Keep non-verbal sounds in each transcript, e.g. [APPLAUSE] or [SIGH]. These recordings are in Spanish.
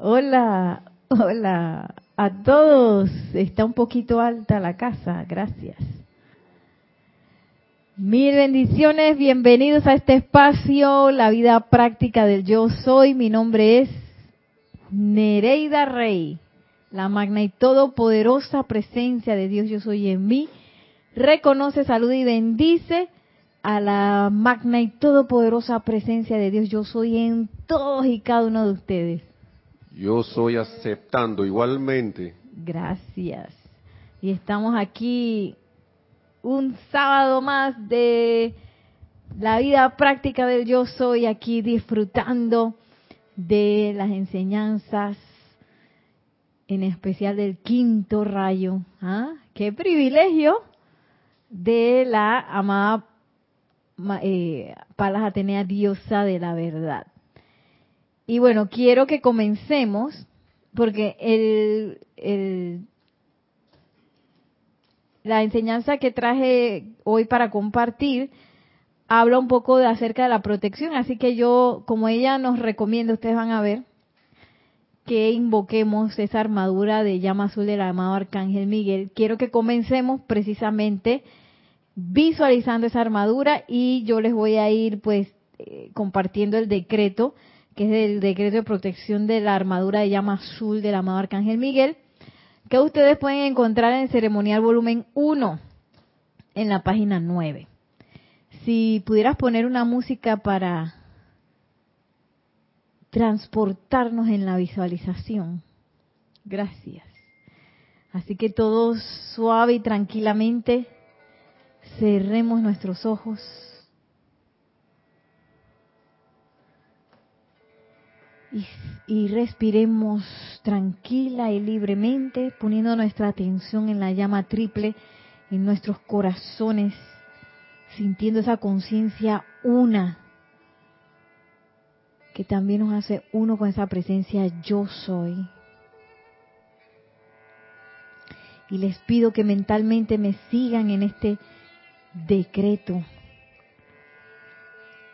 Hola, hola a todos. Está un poquito alta la casa, gracias. Mil bendiciones, bienvenidos a este espacio, la vida práctica del yo soy. Mi nombre es Nereida Rey, la magna y todopoderosa presencia de Dios yo soy en mí. Reconoce, saluda y bendice a la magna y todopoderosa presencia de Dios yo soy en todos y cada uno de ustedes. Yo soy aceptando igualmente. Gracias. Y estamos aquí un sábado más de la vida práctica del yo soy, aquí disfrutando de las enseñanzas, en especial del quinto rayo. ¿Ah? ¡Qué privilegio! De la amada eh, Palas Atenea, diosa de la verdad. Y bueno, quiero que comencemos, porque el, la enseñanza que traje hoy para compartir habla un poco de acerca de la protección, así que yo, como ella nos recomienda, ustedes van a ver, que invoquemos esa armadura de llama azul del amado Arcángel Miguel. Quiero que comencemos precisamente visualizando esa armadura y yo les voy a ir pues eh, compartiendo el decreto que es el decreto de protección de la armadura de llama azul del amado Arcángel Miguel, que ustedes pueden encontrar en ceremonial volumen 1, en la página 9. Si pudieras poner una música para transportarnos en la visualización. Gracias. Así que todos suave y tranquilamente cerremos nuestros ojos y, respiremos tranquila y libremente, poniendo nuestra atención en la llama triple, en nuestros corazones, sintiendo esa conciencia una, que también nos hace uno con esa presencia yo soy. Y les pido que mentalmente me sigan en este decreto.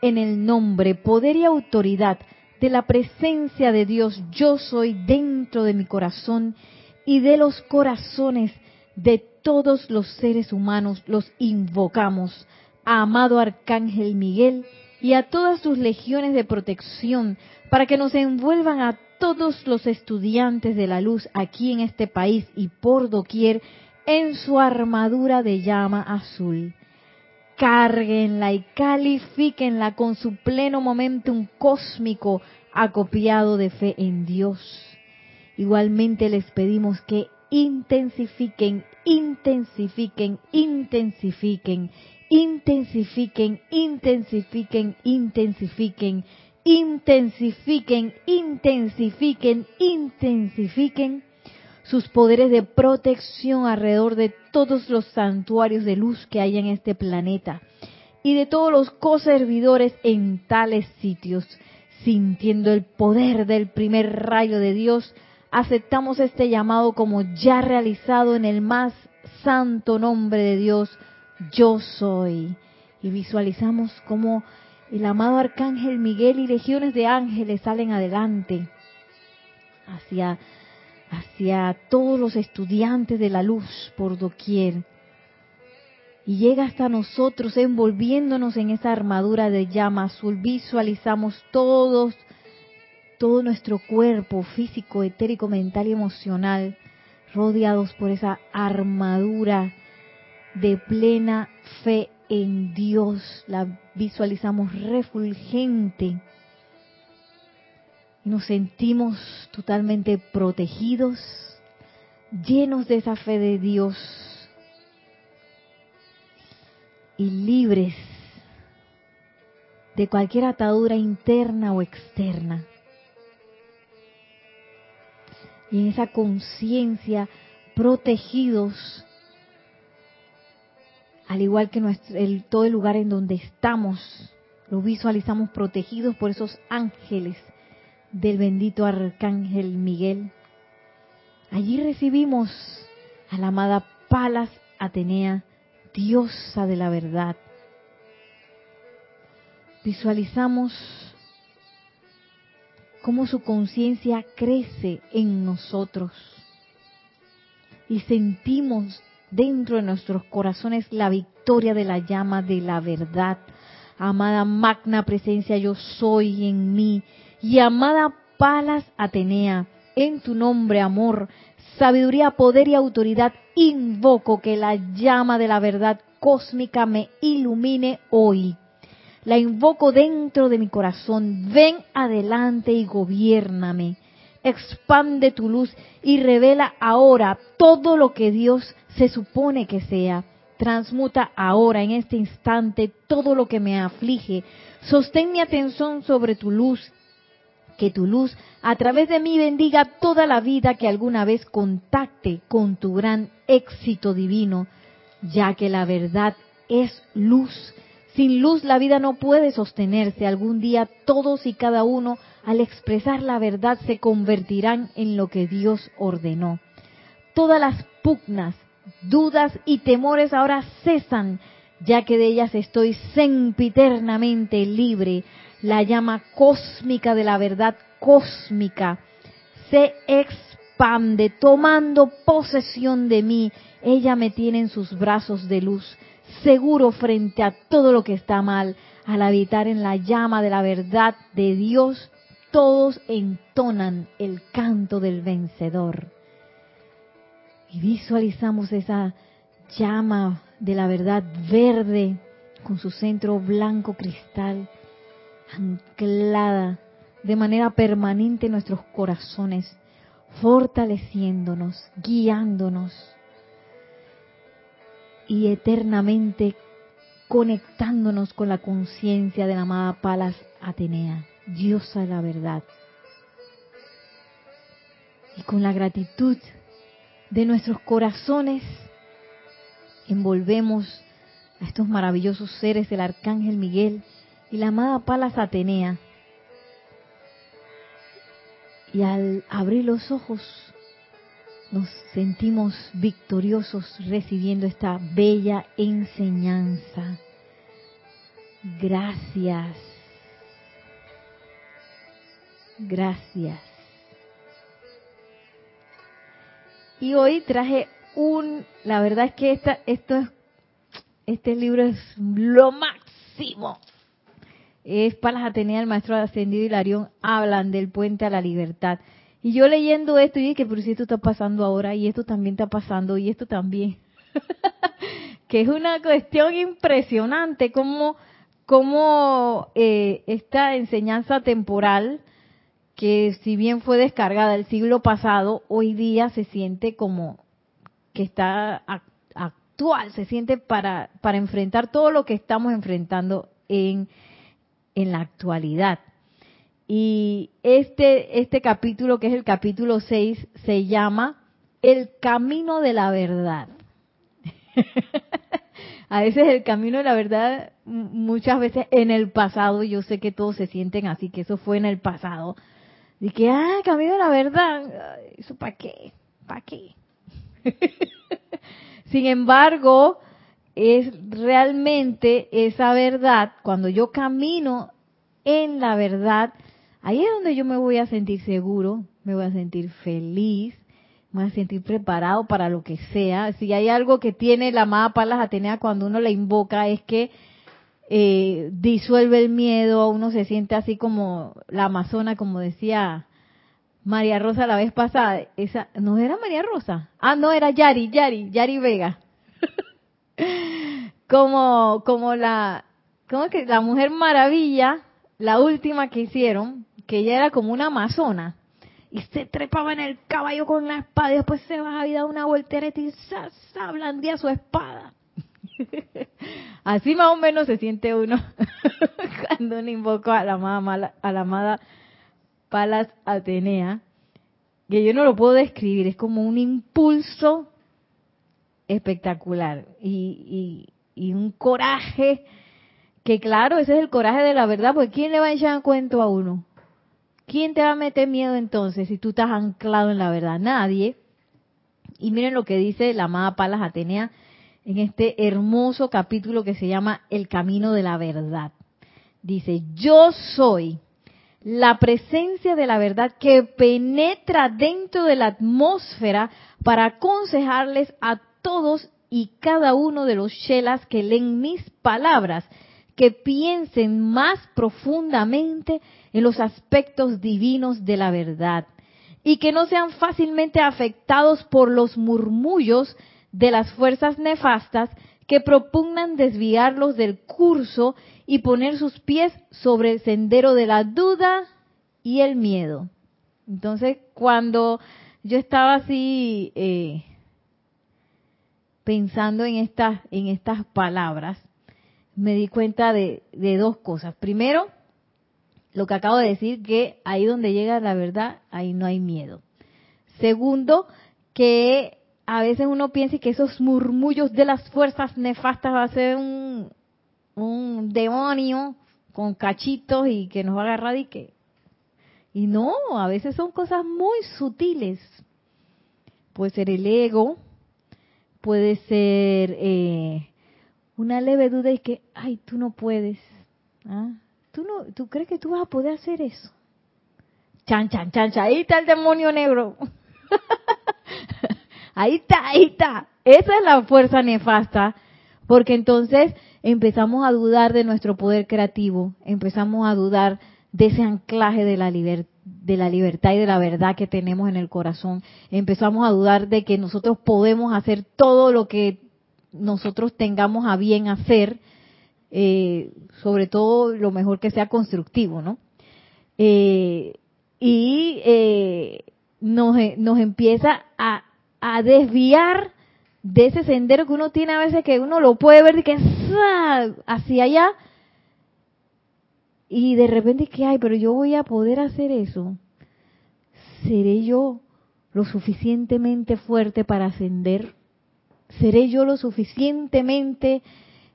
En el nombre, poder y autoridad de la presencia de Dios yo soy dentro de mi corazón y de los corazones de todos los seres humanos los invocamos, amado Arcángel Miguel y a todas sus legiones de protección, para que nos envuelvan a todos los estudiantes de la luz aquí en este país y por doquier en su armadura de llama azul. Cárguenla y califíquenla con su pleno momentum cósmico acopiado de fe en Dios. Igualmente les pedimos que intensifiquen, intensifiquen, intensifiquen, intensifiquen, intensifiquen, intensifiquen, intensifiquen, intensifiquen, intensifiquen sus poderes de protección alrededor de todos los santuarios de luz que hay en este planeta y de todos los coservidores en tales sitios sintiendo el poder del primer rayo de Dios, aceptamos este llamado como ya realizado en el más santo nombre de Dios, yo soy. Y visualizamos como el amado arcángel Miguel y legiones de ángeles salen adelante hacia, hacia todos los estudiantes de la luz por doquier y llega hasta nosotros envolviéndonos en esa armadura de llama azul. Visualizamos todos, todo nuestro cuerpo físico, etérico, mental y emocional rodeados por esa armadura de plena fe en Dios. La visualizamos refulgente. Nos sentimos totalmente protegidos, llenos de esa fe de Dios y libres de cualquier atadura interna o externa. Y en esa conciencia protegidos, al igual que nuestro, todo el lugar en donde estamos, lo visualizamos protegidos por esos ángeles del bendito arcángel Miguel. Allí recibimos a la amada Palas Atenea diosa de la verdad. Visualizamos cómo su conciencia crece en nosotros. Y sentimos dentro de nuestros corazones la victoria de la llama de la verdad. Amada magna presencia yo soy en mí. Y amada Palas Atenea, en tu nombre, amor, sabiduría, poder y autoridad, invoco que la llama de la verdad cósmica me ilumine hoy. La invoco dentro de mi corazón. Ven adelante y gobiername. Expande tu luz y revela ahora todo lo que Dios se supone que sea. Transmuta ahora, en este instante, todo lo que me aflige. Sostén mi atención sobre tu luz que tu luz a través de mí bendiga toda la vida que alguna vez contacte con tu gran éxito divino, ya que la verdad es luz. Sin luz la vida no puede sostenerse. Algún día todos y cada uno, al expresar la verdad, se convertirán en lo que Dios ordenó. Todas las pugnas, dudas y temores ahora cesan, ya que de ellas estoy sempiternamente libre la llama cósmica de la verdad cósmica se expande tomando posesión de mí. Ella me tiene en sus brazos de luz, seguro frente a todo lo que está mal. Al habitar en la llama de la verdad de Dios, todos entonan el canto del vencedor. Y visualizamos esa llama de la verdad verde con su centro blanco cristal anclada de manera permanente en nuestros corazones, fortaleciéndonos, guiándonos y eternamente conectándonos con la conciencia de la amada Palas Atenea, diosa de la verdad. Y con la gratitud de nuestros corazones envolvemos a estos maravillosos seres del Arcángel Miguel y la amada Palas Atenea. Y al abrir los ojos nos sentimos victoriosos recibiendo esta bella enseñanza. Gracias. Gracias. Y hoy traje un, la verdad es que esta, esto es, este libro es lo máximo es Palas Atenea, el maestro ascendido Hilarión, hablan del puente a la libertad. Y yo leyendo esto, y dije, pero si esto está pasando ahora, y esto también está pasando, y esto también. [LAUGHS] que es una cuestión impresionante, como, como eh, esta enseñanza temporal, que si bien fue descargada el siglo pasado, hoy día se siente como que está actual, se siente para, para enfrentar todo lo que estamos enfrentando en en la actualidad. Y este, este capítulo, que es el capítulo 6, se llama El camino de la verdad. [LAUGHS] a veces el camino de la verdad, muchas veces en el pasado, yo sé que todos se sienten así, que eso fue en el pasado. Y que, ah, camino de la verdad, ¿eso para qué? ¿Para qué? [LAUGHS] Sin embargo, es realmente esa verdad, cuando yo camino en la verdad, ahí es donde yo me voy a sentir seguro, me voy a sentir feliz, me voy a sentir preparado para lo que sea. Si hay algo que tiene la amada Palas Atenea cuando uno la invoca es que eh, disuelve el miedo, uno se siente así como la amazona, como decía María Rosa la vez pasada. Esa, ¿No era María Rosa? Ah, no, era Yari, Yari, Yari Vega. Como, como la, como que la mujer maravilla, la última que hicieron, que ella era como una amazona, y se trepaba en el caballo con la espada y después se bajaba y daba una voltereta y se blandía su espada. [LAUGHS] Así más o menos se siente uno [LAUGHS] cuando uno invoca a la amada, a la amada Palas Atenea, que yo no lo puedo describir, es como un impulso espectacular. Y, y, un coraje que claro, ese es el coraje de la verdad, porque ¿quién le va a echar cuento a uno? ¿Quién te va a meter miedo entonces si tú estás anclado en la verdad? Nadie. Y miren lo que dice la amada Palas Atenea en este hermoso capítulo que se llama El Camino de la Verdad. Dice, yo soy la presencia de la verdad que penetra dentro de la atmósfera para aconsejarles a todos y cada uno de los shelas que leen mis palabras, que piensen más profundamente en los aspectos divinos de la verdad y que no sean fácilmente afectados por los murmullos de las fuerzas nefastas que propugnan desviarlos del curso y poner sus pies sobre el sendero de la duda y el miedo. Entonces, cuando yo estaba así eh, pensando en estas, en estas palabras, me di cuenta de, dos cosas. Primero, lo que acabo de decir, que ahí donde llega la verdad, ahí no hay miedo. Segundo, que a veces uno piensa que esos murmullos de las fuerzas nefastas va a ser un, un demonio con cachitos y que nos va a agarrar y que... Y no, a veces son cosas muy sutiles. Puede ser el ego, puede ser eh, una leve duda y que, ay, tú no puedes. ¿Ah? ¿Tú, no, ¿Tú crees que tú vas a poder hacer eso? Chan, chan, chan, chan, ahí está el demonio negro. [LAUGHS] ahí está, ahí está. Esa es la fuerza nefasta, porque entonces empezamos a dudar de nuestro poder creativo, empezamos a dudar de ese anclaje de la, de la libertad y de la verdad que tenemos en el corazón, empezamos a dudar de que nosotros podemos hacer todo lo que nosotros tengamos a bien hacer, eh, sobre todo lo mejor que sea constructivo, ¿no? Eh, y eh, nos, nos empieza a, a desviar de ese sendero que uno tiene a veces que uno lo puede ver y que hacia allá y de repente que hay, pero yo voy a poder hacer eso. ¿Seré yo lo suficientemente fuerte para ascender? ¿Seré yo lo suficientemente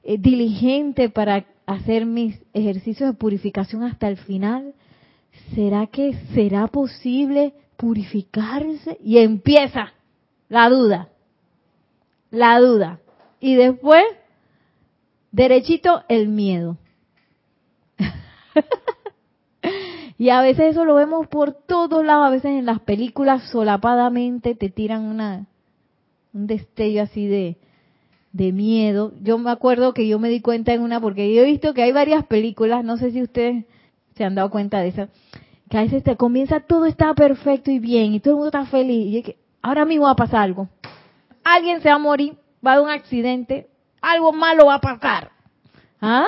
eh, diligente para hacer mis ejercicios de purificación hasta el final? ¿Será que será posible purificarse? Y empieza la duda la duda. Y después, derechito, el miedo. [LAUGHS] y a veces eso lo vemos por todos lados, a veces en las películas solapadamente te tiran una un destello así de, de miedo. Yo me acuerdo que yo me di cuenta en una, porque yo he visto que hay varias películas, no sé si ustedes se han dado cuenta de eso, que a veces te comienza todo está perfecto y bien, y todo el mundo está feliz, y que ahora mismo va a pasar algo alguien se va a morir, va a haber un accidente, algo malo va a pasar. ¿Ah?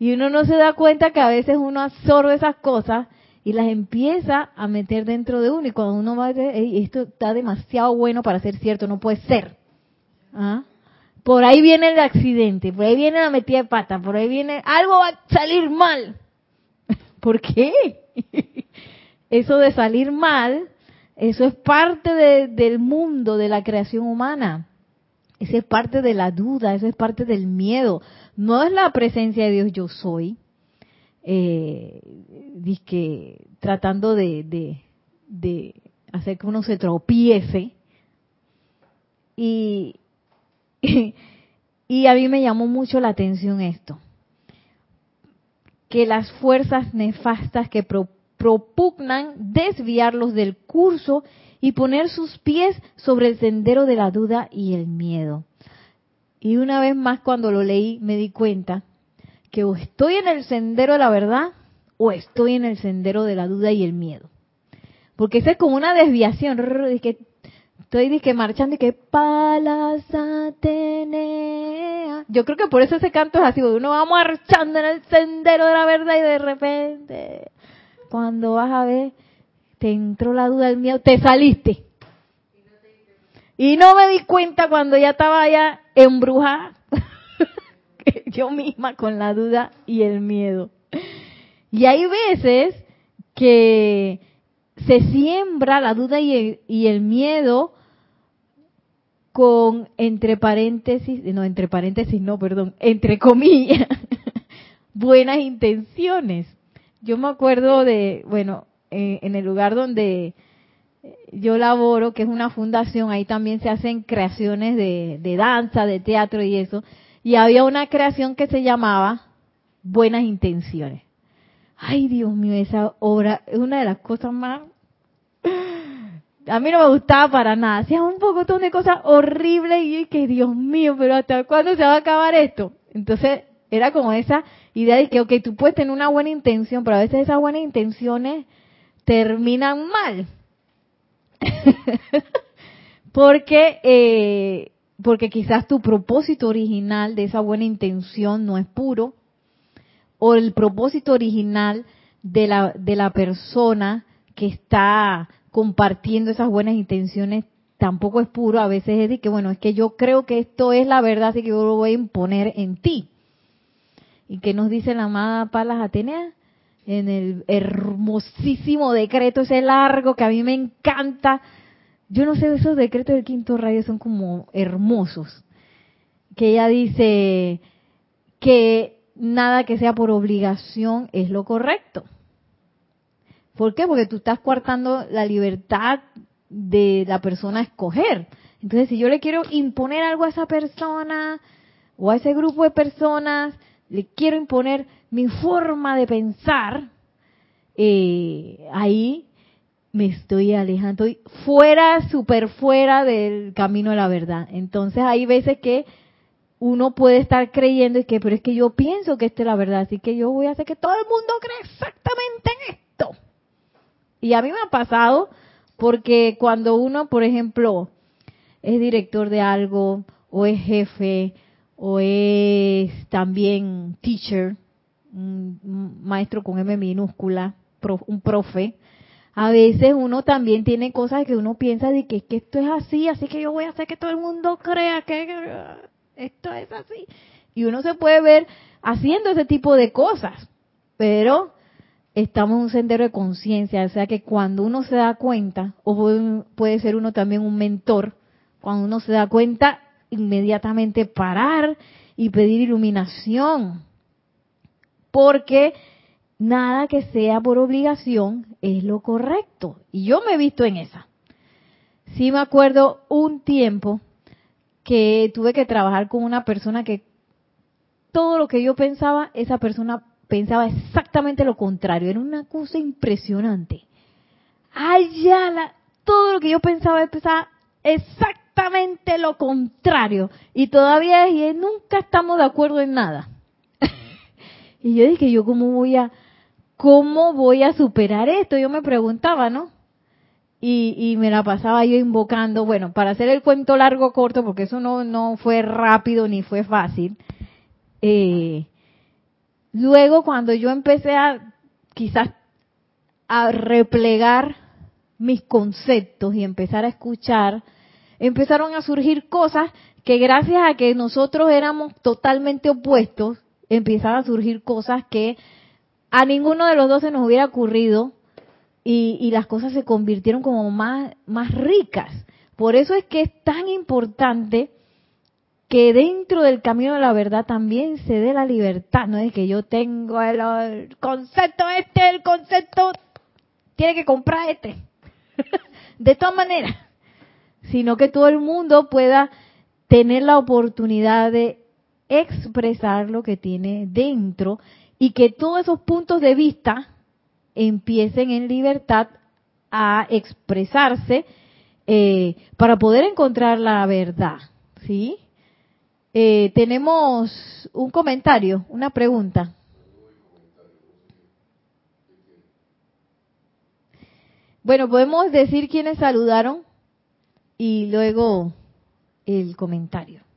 Y uno no se da cuenta que a veces uno absorbe esas cosas y las empieza a meter dentro de uno. Y cuando uno va a decir, esto está demasiado bueno para ser cierto, no puede ser. ¿Ah? Por ahí viene el accidente, por ahí viene la metida de pata, por ahí viene, algo va a salir mal. [LAUGHS] ¿Por qué? [LAUGHS] Eso de salir mal eso es parte del mundo de la creación humana. Eso es parte de la duda, eso es parte del miedo. No es la presencia de Dios yo soy, eh, tratando de, hacer que uno se tropiece. Y, [LAUGHS] y a mí me llamó mucho la atención esto, que las fuerzas nefastas que propugnan desviarlos del curso y poner sus pies sobre el sendero de la duda y el miedo. Y una vez más cuando lo leí me di cuenta que o estoy en el sendero de la verdad o estoy en el sendero de la duda y el miedo. Porque esa es como una desviación. que estoy que marchando y que palas Atenea. Yo creo que por eso ese canto es así, uno va marchando en el sendero de la verdad y de repente cuando vas a ver, te entró la duda, el miedo, te saliste. Y no me di cuenta cuando ya estaba ya embrujada, [LAUGHS] yo misma con la duda y el miedo. Y hay veces que se siembra la duda y el, miedo con entre paréntesis, no, entre paréntesis, no, perdón, entre comillas, [LAUGHS] buenas intenciones. Yo me acuerdo de, bueno, eh, en el lugar donde yo laboro, que es una fundación, ahí también se hacen creaciones de, de danza, de teatro y eso. Y había una creación que se llamaba Buenas Intenciones. Ay, Dios mío, esa obra es una de las cosas más... A mí no me gustaba para nada. Hacía un poco de cosas horribles y que, Dios mío, pero ¿hasta cuándo se va a acabar esto? Entonces, era como esa idea de que, ok, tú puedes tener una buena intención, pero a veces esas buenas intenciones terminan mal. [LAUGHS] porque, eh, porque quizás tu propósito original de esa buena intención no es puro, o el propósito original de la, de la persona que está compartiendo esas buenas intenciones tampoco es puro, a veces es de que, bueno, es que yo creo que esto es la verdad, así que yo lo voy a imponer en ti. ¿Y qué nos dice la amada Palas Atenea? En el hermosísimo decreto, ese largo que a mí me encanta. Yo no sé, esos decretos del quinto rayo son como hermosos. Que ella dice que nada que sea por obligación es lo correcto. ¿Por qué? Porque tú estás coartando la libertad de la persona a escoger. Entonces, si yo le quiero imponer algo a esa persona o a ese grupo de personas, le quiero imponer mi forma de pensar, eh, ahí me estoy alejando, estoy fuera, súper fuera del camino de la verdad. Entonces hay veces que uno puede estar creyendo y que, pero es que yo pienso que esta es la verdad, así que yo voy a hacer que todo el mundo crea exactamente en esto. Y a mí me ha pasado porque cuando uno, por ejemplo, es director de algo o es jefe o es también teacher, un maestro con M minúscula, un profe, a veces uno también tiene cosas que uno piensa de que, es que esto es así, así que yo voy a hacer que todo el mundo crea que esto es así. Y uno se puede ver haciendo ese tipo de cosas, pero estamos en un sendero de conciencia, o sea que cuando uno se da cuenta, o puede, ser uno también un mentor, cuando uno se da cuenta, inmediatamente parar y pedir iluminación, porque nada que sea por obligación es lo correcto. Y yo me he visto en esa. Sí me acuerdo un tiempo que tuve que trabajar con una persona que todo lo que yo pensaba, esa persona pensaba exactamente lo contrario. Era una cosa impresionante. Ay, ya, la, todo lo que yo pensaba, pensaba exactamente lo contrario. Y todavía es, nunca estamos de acuerdo en nada. Y yo dije, yo cómo voy a, cómo voy a superar esto? Yo me preguntaba, ¿no? Y, y, me la pasaba yo invocando, bueno, para hacer el cuento largo corto, porque eso no, no fue rápido ni fue fácil, eh, Luego, cuando yo empecé a quizás a replegar mis conceptos y empezar a escuchar, empezaron a surgir cosas que gracias a que nosotros éramos totalmente opuestos, empezaron a surgir cosas que a ninguno de los dos se nos hubiera ocurrido y, y las cosas se convirtieron como más, más ricas. Por eso es que es tan importante que dentro del camino de la verdad también se dé la libertad, no es que yo tengo el, concepto este, el concepto tiene que comprar este, [LAUGHS] de todas maneras, sino que todo el mundo pueda tener la oportunidad de expresar lo que tiene dentro y que todos esos puntos de vista empiecen en libertad a expresarse eh, para poder encontrar la verdad, ¿sí? Eh, tenemos un comentario, una pregunta. Bueno, podemos decir quiénes saludaron y luego el comentario.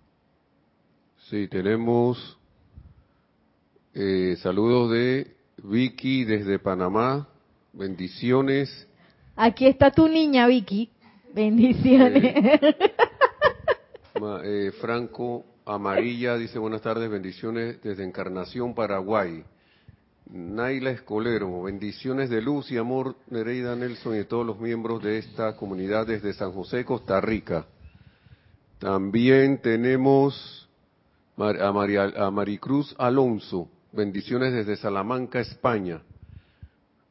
Sí, tenemos eh, saludos de Vicky desde Panamá. Bendiciones. Aquí está tu niña, Vicky. Bendiciones. Eh, Franco Amarilla dice buenas tardes, bendiciones desde Encarnación, Paraguay. Naila Escolero, bendiciones de luz y amor, Nereida Nelson y todos los miembros de esta comunidad desde San José, Costa Rica. También tenemos a, María, a Maricruz Alonso, bendiciones desde Salamanca, España.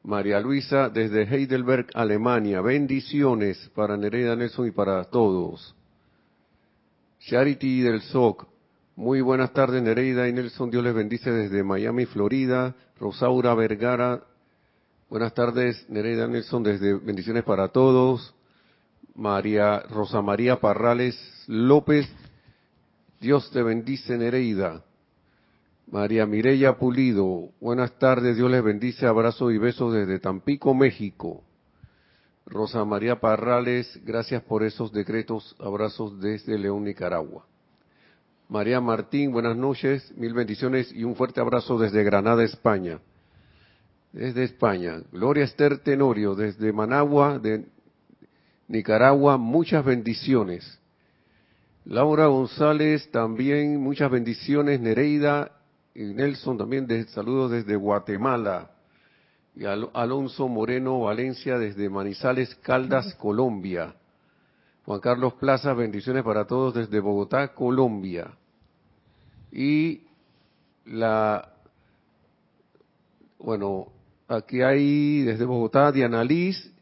María Luisa desde Heidelberg, Alemania, bendiciones para Nereida Nelson y para todos. Charity del SOC. Muy buenas tardes, Nereida y Nelson. Dios les bendice desde Miami, Florida. Rosaura Vergara Buenas tardes, Nereida Nelson, desde Bendiciones para Todos. María Rosa María Parrales López, Dios te bendice, Nereida. María Mireya Pulido, buenas tardes, Dios les bendice, abrazos y besos desde Tampico, México. Rosa María Parrales, gracias por esos decretos, abrazos desde León, Nicaragua. María Martín, buenas noches, mil bendiciones y un fuerte abrazo desde Granada, España. Desde España. Gloria Esther Tenorio, desde Managua, de Nicaragua, muchas bendiciones. Laura González, también muchas bendiciones. Nereida y Nelson, también de, saludos desde Guatemala. Y Alonso Moreno Valencia, desde Manizales, Caldas, Colombia. Juan Carlos Plaza, bendiciones para todos desde Bogotá, Colombia. Y la, bueno, aquí hay desde Bogotá Diana Liz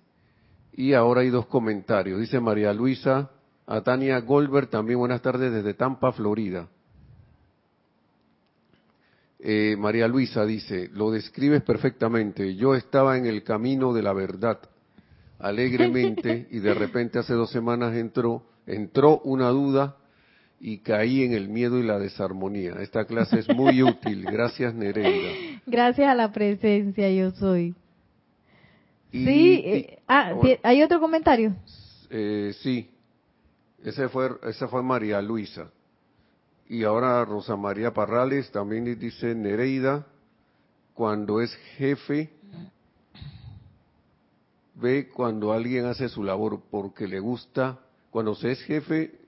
y ahora hay dos comentarios. Dice María Luisa, a Tania Goldberg, también buenas tardes desde Tampa, Florida. Eh, María Luisa dice, lo describes perfectamente. Yo estaba en el camino de la verdad, alegremente, y de repente hace dos semanas entró, entró una duda y caí en el miedo y la desarmonía. Esta clase es muy útil. Gracias, Nereida. Gracias a la presencia, yo soy. sí, eh, ah, ¿hay otro comentario? Eh, sí. Ese fue, esa fue María Luisa. Y ahora Rosa María Parrales también dice Nereida, cuando es jefe, ve cuando alguien hace su labor porque le gusta, cuando se es jefe,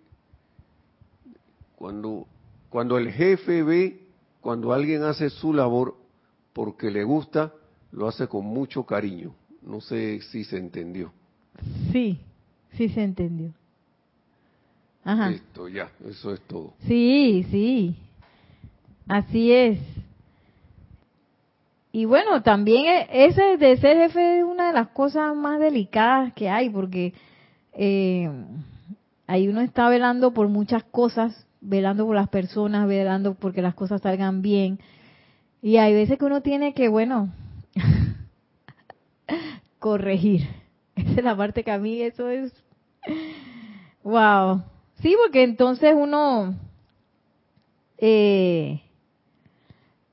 cuando, cuando el jefe ve cuando alguien hace su labor porque le gusta, lo hace con mucho cariño. No sé si se entendió. Sí, sí se entendió. Listo, ya, eso es todo. Sí, sí, así es. Y bueno, también e, ese de ser jefe es una de las cosas más delicadas que hay, porque eh, ahí uno está velando por muchas cosas, velando por las personas, velando porque las cosas salgan bien. Y hay veces que uno tiene que, bueno, [LAUGHS] corregir. [LAUGHS] Esa es la parte que a mí eso es, wow, Sí, porque entonces uno, eh,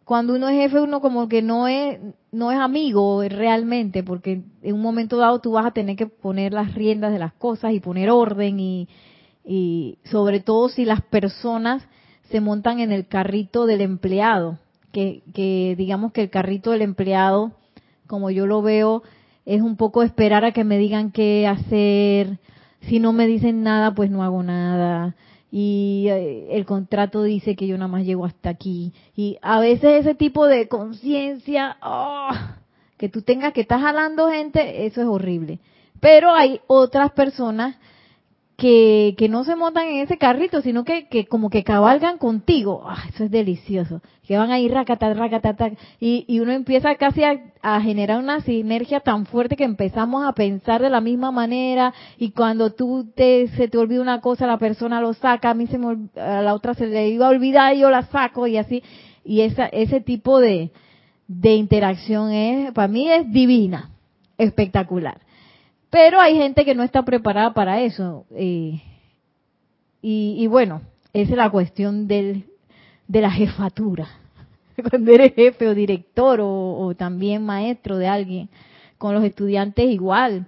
cuando uno es jefe, uno como que no es, no es amigo realmente, porque en un momento dado tú vas a tener que poner las riendas de las cosas y poner orden y, y sobre todo si las personas se montan en el carrito del empleado, que, que digamos que el carrito del empleado, como yo lo veo, es un poco esperar a que me digan qué hacer, si no me dicen nada, pues no hago nada. Y eh, el contrato dice que yo nada más llego hasta aquí. Y a veces ese tipo de conciencia, oh, que tú tengas que estar jalando gente, eso es horrible. Pero hay otras personas que, que no se montan en ese carrito, sino que, que como que cabalgan contigo. Ah, eso es delicioso. Que van ahí racata, racata, y, y uno empieza casi a, generar una sinergia tan fuerte que empezamos a pensar de la misma manera y cuando tú te, se te olvida una cosa, la persona lo saca, a mí se me, a la otra se le iba a olvidar y yo la saco y así. Y esa, ese tipo de, de interacción es, para mí es divina, espectacular. Pero hay gente que no está preparada para eso. Eh, y, bueno, esa es la cuestión del, de la jefatura. [LAUGHS] Cuando eres jefe o director o, también maestro de alguien, con los estudiantes igual.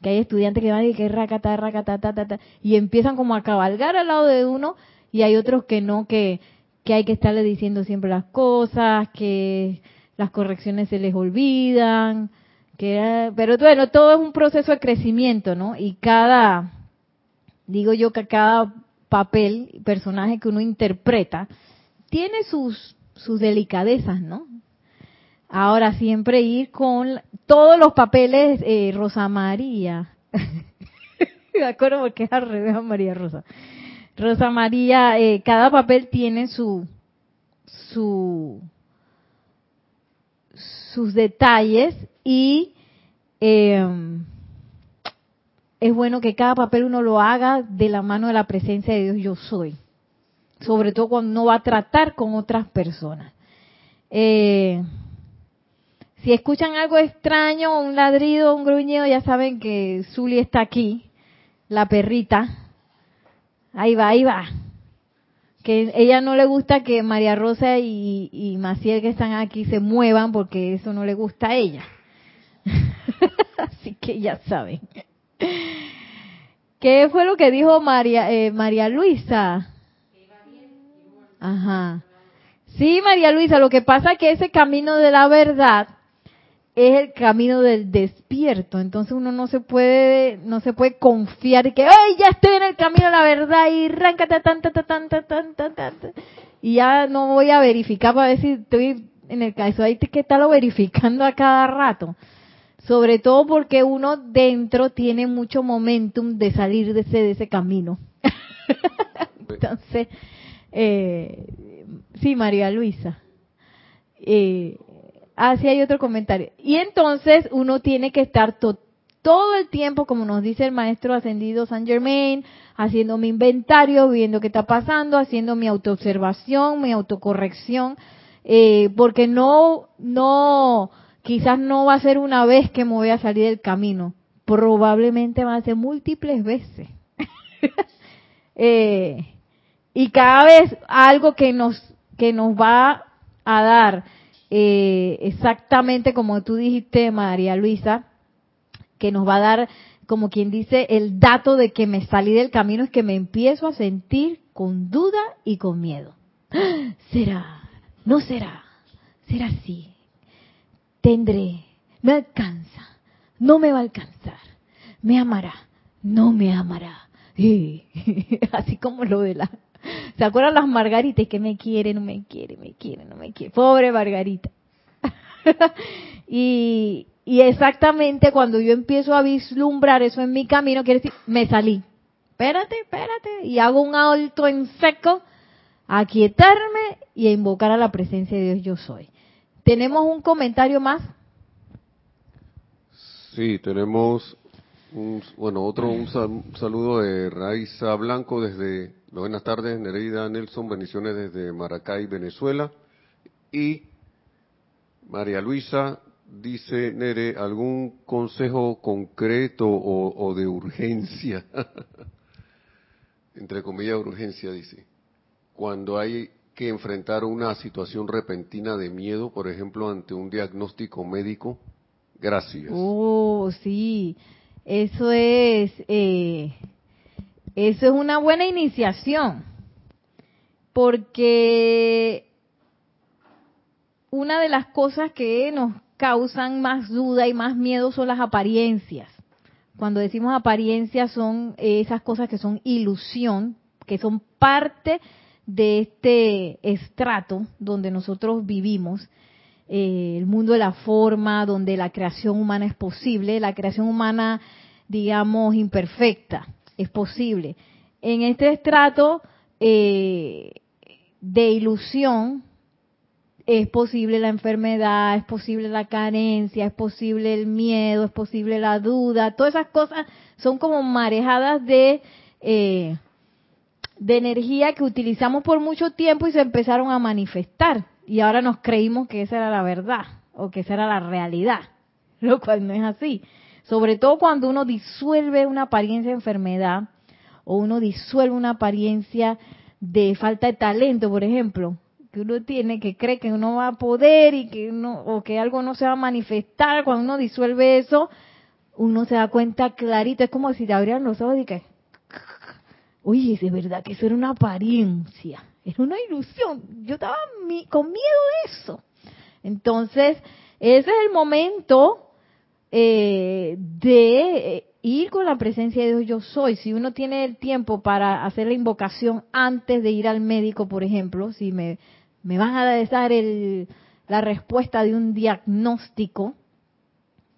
Que hay estudiantes que van y que racata, racata, ta, ta, ta, y empiezan como a cabalgar al lado de uno y hay otros que no, que, que hay que estarle diciendo siempre las cosas, que las correcciones se les olvidan, que, pero bueno, todo es un proceso de crecimiento, ¿no? Y cada, digo yo que cada papel, personaje que uno interpreta, tiene sus, sus delicadezas, ¿no? Ahora siempre ir con todos los papeles eh, Rosa María. [LAUGHS] Me acuerdo porque es al revés María Rosa. Rosa María, eh, cada papel tiene su, su, sus detalles y em, es bueno que cada papel uno lo haga de la mano de la presencia de Dios yo soy. Sobre todo cuando uno va a tratar con otras personas. Eh, Si escuchan algo extraño, un ladrido, un gruñido, ya saben que Zuli está aquí, la perrita. Ahí va, ahí va. Que ella no le gusta que María Rosa y, y Maciel que están aquí se muevan porque eso no le gusta a ella. [LAUGHS] Así que ya saben. ¿Qué fue lo que dijo María, eh, María Luisa? Ajá. Sí, María Luisa, lo que pasa es que ese camino de la verdad es el camino del despierto. Entonces uno no se puede, no se puede confiar que, ¡ay, ya estoy en el camino de la verdad! Y ráncate tan, tan, tan, tan, tan, tan, Y ya no voy a verificar para ver si estoy en el caso. Hay que estarlo verificando a cada rato. Sobre todo porque uno dentro tiene mucho momentum de salir de ese, de ese camino. [LAUGHS] Entonces, eh, sí, María Luisa. Eh, así hay otro comentario. Y entonces uno tiene que estar todo el tiempo, como nos dice el maestro ascendido San Germain, haciendo mi inventario, viendo qué está pasando, haciendo mi autoobservación, mi autocorrección, eh, porque no, no, quizás no va a ser una vez que me voy a salir del camino, probablemente va a ser múltiples veces. [LAUGHS] eh, y cada vez algo que nos que nos va a dar eh, exactamente como tú dijiste María Luisa que nos va a dar como quien dice el dato de que me salí del camino es que me empiezo a sentir con duda y con miedo. [GASPS] Será no será será así tendré, me alcanza, no me va a alcanzar, me amará, no me amará. [LAUGHS] así como lo de la... ¿Se acuerdan las margaritas que me quiere, no me quiere, me quiere, no me quiere? Pobre Margarita. [LAUGHS] y, exactamente cuando yo empiezo a vislumbrar eso en mi camino, quiere decir, me salí. Espérate, espérate. Y hago un alto en seco, aquietarme y a invocar a la presencia de Dios yo soy. ¿Tenemos un comentario más? Sí, tenemos un, bueno, otro un, saludo de Raiza Blanco desde buenas tardes, Nereida Nelson, bendiciones desde Maracay, Venezuela. Y María Luisa dice, Nere, ¿algún consejo concreto o, o de urgencia? [LAUGHS] Entre comillas, urgencia, dice. Cuando hay que enfrentar una situación repentina de miedo, por ejemplo, ante un diagnóstico médico? Gracias. Oh, sí, eso es, eh, eso es una buena iniciación, porque una de las cosas que nos causan más duda y más miedo son las apariencias. Cuando decimos apariencias son esas cosas que son ilusión, que son parte de este estrato donde nosotros vivimos, eh, el mundo de la forma, donde la creación humana es posible, la creación humana, digamos, imperfecta, es posible. En este estrato eh, de ilusión es posible la enfermedad, es posible la carencia, es posible el miedo, es posible la duda, todas esas cosas son como marejadas de eh, de energía que utilizamos por mucho tiempo y se empezaron a manifestar. Y ahora nos creímos que esa era la verdad o que esa era la realidad, [LAUGHS] lo cual no es así. Sobre todo cuando uno disuelve una apariencia de enfermedad o uno disuelve una apariencia de falta de talento, por ejemplo, que uno tiene que cree que uno va a poder y que uno o que algo no se va a manifestar, cuando uno disuelve eso, uno se da cuenta clarito, es como si te abrieran los ojos y que Oye, es verdad que eso era una apariencia, era una ilusión. Yo estaba con miedo de eso. Entonces, ese es el momento eh, de ir con la presencia de Dios yo soy. Si uno tiene el tiempo para hacer la invocación antes de ir al médico, por ejemplo, si me, me van a dar el, la respuesta de un diagnóstico,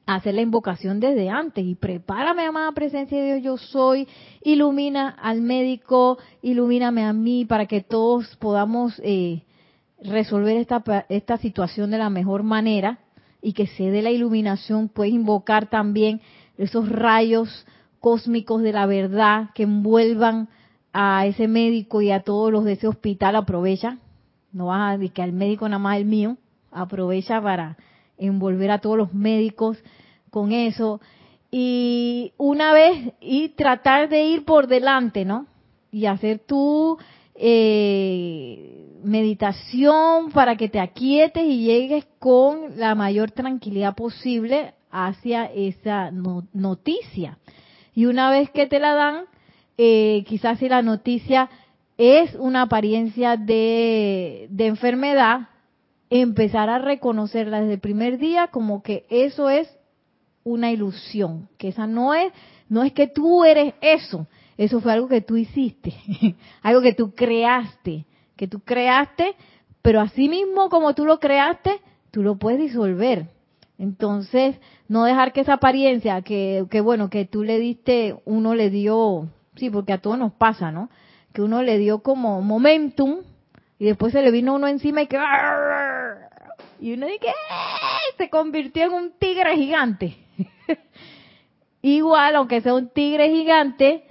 hacer la invocación desde antes y prepárame, amada presencia de Dios, yo soy, ilumina al médico, ilumíname a mí para que todos podamos eh, resolver esta, esta situación de la mejor manera y que se dé la iluminación, puedes invocar también esos rayos cósmicos de la verdad que envuelvan a ese médico y a todos los de ese hospital, aprovecha, no vas a decir que al médico nada más el mío, aprovecha para envolver a todos los médicos con eso. Y una vez, y tratar de ir por delante, ¿no? Y hacer tu eh, meditación para que te aquietes y llegues con la mayor tranquilidad posible hacia esa noticia. Y una vez que te la dan, eh, quizás si la noticia es una apariencia de, de enfermedad, empezar a reconocerla desde el primer día como que eso es una ilusión, que esa no es, no es que tú eres eso, eso fue algo que tú hiciste, [LAUGHS] algo que tú creaste, que tú creaste, pero así mismo como tú lo creaste, tú lo puedes disolver. Entonces, no dejar que esa apariencia, que, que bueno, que tú le diste, uno le dio, sí, porque a todos nos pasa, ¿no? Que uno le dio como momentum y después se le vino uno encima y que... Y uno dice que se convirtió en un tigre gigante. [LAUGHS] Igual, aunque sea un tigre gigante,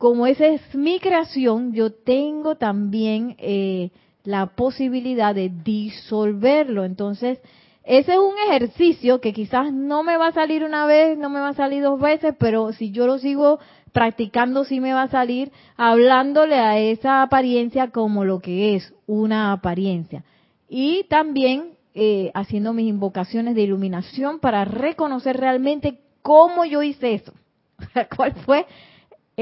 como esa es mi creación, yo tengo también eh, la posibilidad de disolverlo. Entonces, ese es un ejercicio que quizás no me va a salir una vez, no me va a salir dos veces, pero si yo lo sigo practicando, sí me va a salir hablándole a esa apariencia como lo que es una apariencia. Y también eh, haciendo mis invocaciones de iluminación para reconocer realmente cómo yo hice eso. [LAUGHS] ¿Cuál fue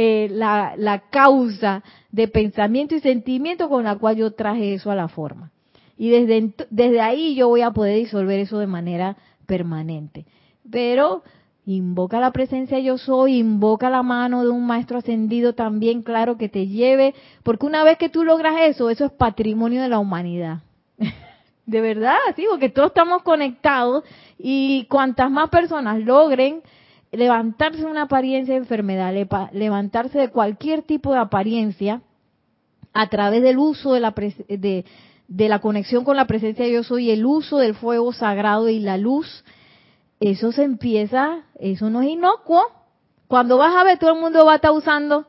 eh, la, la causa de pensamiento y sentimiento con la cual yo traje eso a la forma? Y desde, desde ahí yo voy a poder disolver eso de manera permanente. Pero invoca la presencia yo soy, invoca la mano de un maestro ascendido también, claro, que te lleve, porque una vez que tú logras eso, eso es patrimonio de la humanidad. [LAUGHS] de verdad, sí, porque todos estamos conectados y cuantas más personas logren levantarse de una apariencia de enfermedad, levantarse de cualquier tipo de apariencia a través del uso de la, de, de la conexión con la presencia de yo soy, el uso del fuego sagrado y la luz, eso se empieza, eso no es inocuo. Cuando vas a ver, todo el mundo va a estar usando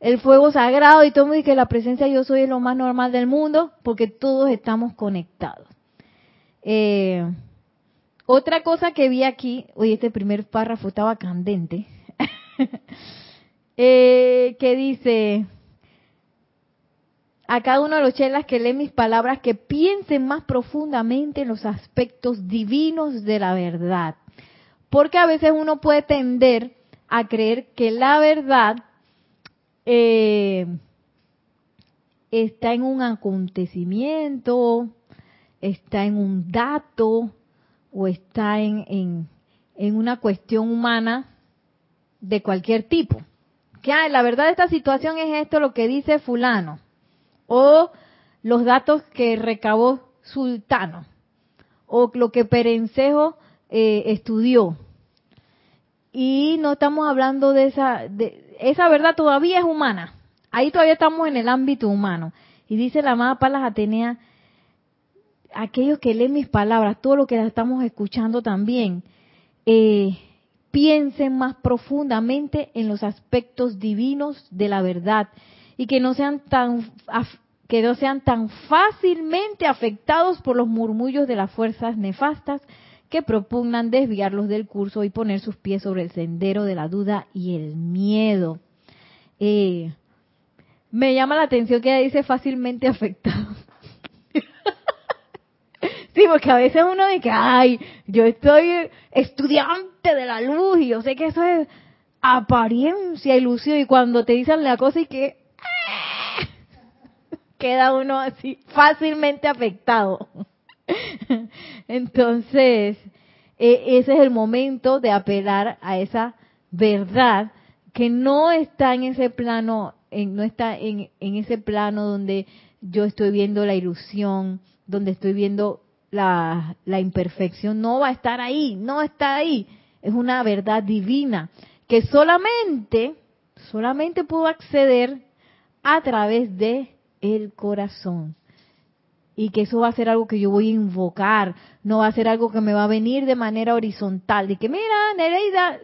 el fuego sagrado y todo el mundo dice que la presencia de yo soy es lo más normal del mundo porque todos estamos conectados. Eh, otra cosa que vi aquí, oye, este primer párrafo estaba candente, [LAUGHS] eh, que dice, a cada uno de los chelas que leen mis palabras que piensen más profundamente en los aspectos divinos de la verdad. Porque a veces uno puede tender a creer que la verdad eh, está en un acontecimiento, está en un dato o está en, en, una cuestión humana de cualquier tipo. Que la verdad de esta situación es esto lo que dice fulano o los datos que recabó Sultano, o lo que Perencejo eh, estudió. Y no estamos hablando de esa, de, esa verdad todavía es humana. Ahí todavía estamos en el ámbito humano. Y dice la amada Palas Atenea, aquellos que leen mis palabras, todo lo que estamos escuchando también, eh, piensen más profundamente en los aspectos divinos de la verdad y que no sean tan que no sean tan fácilmente afectados por los murmullos de las fuerzas nefastas que propugnan desviarlos del curso y poner sus pies sobre el sendero de la duda y el miedo. Eh, me llama la atención que ella dice fácilmente [LAUGHS] afectados. Sí, porque a veces uno dice, ay, yo estoy estudiante de la luz y yo sé que eso es apariencia, ilusión, y cuando te dicen la cosa y que [LAUGHS] queda uno así fácilmente afectado. [LAUGHS] Entonces, e, ese es el momento de apelar a esa verdad que no está en ese plano, en, no está en, en ese plano donde yo estoy viendo la ilusión, donde estoy viendo la, la imperfección, no va a estar ahí, no está ahí. Es una verdad divina que solamente, solamente puedo acceder a través de el corazón. Y que eso va a ser algo que yo voy a invocar, no va a ser algo que me va a venir de manera horizontal. De que, mira, Nereida,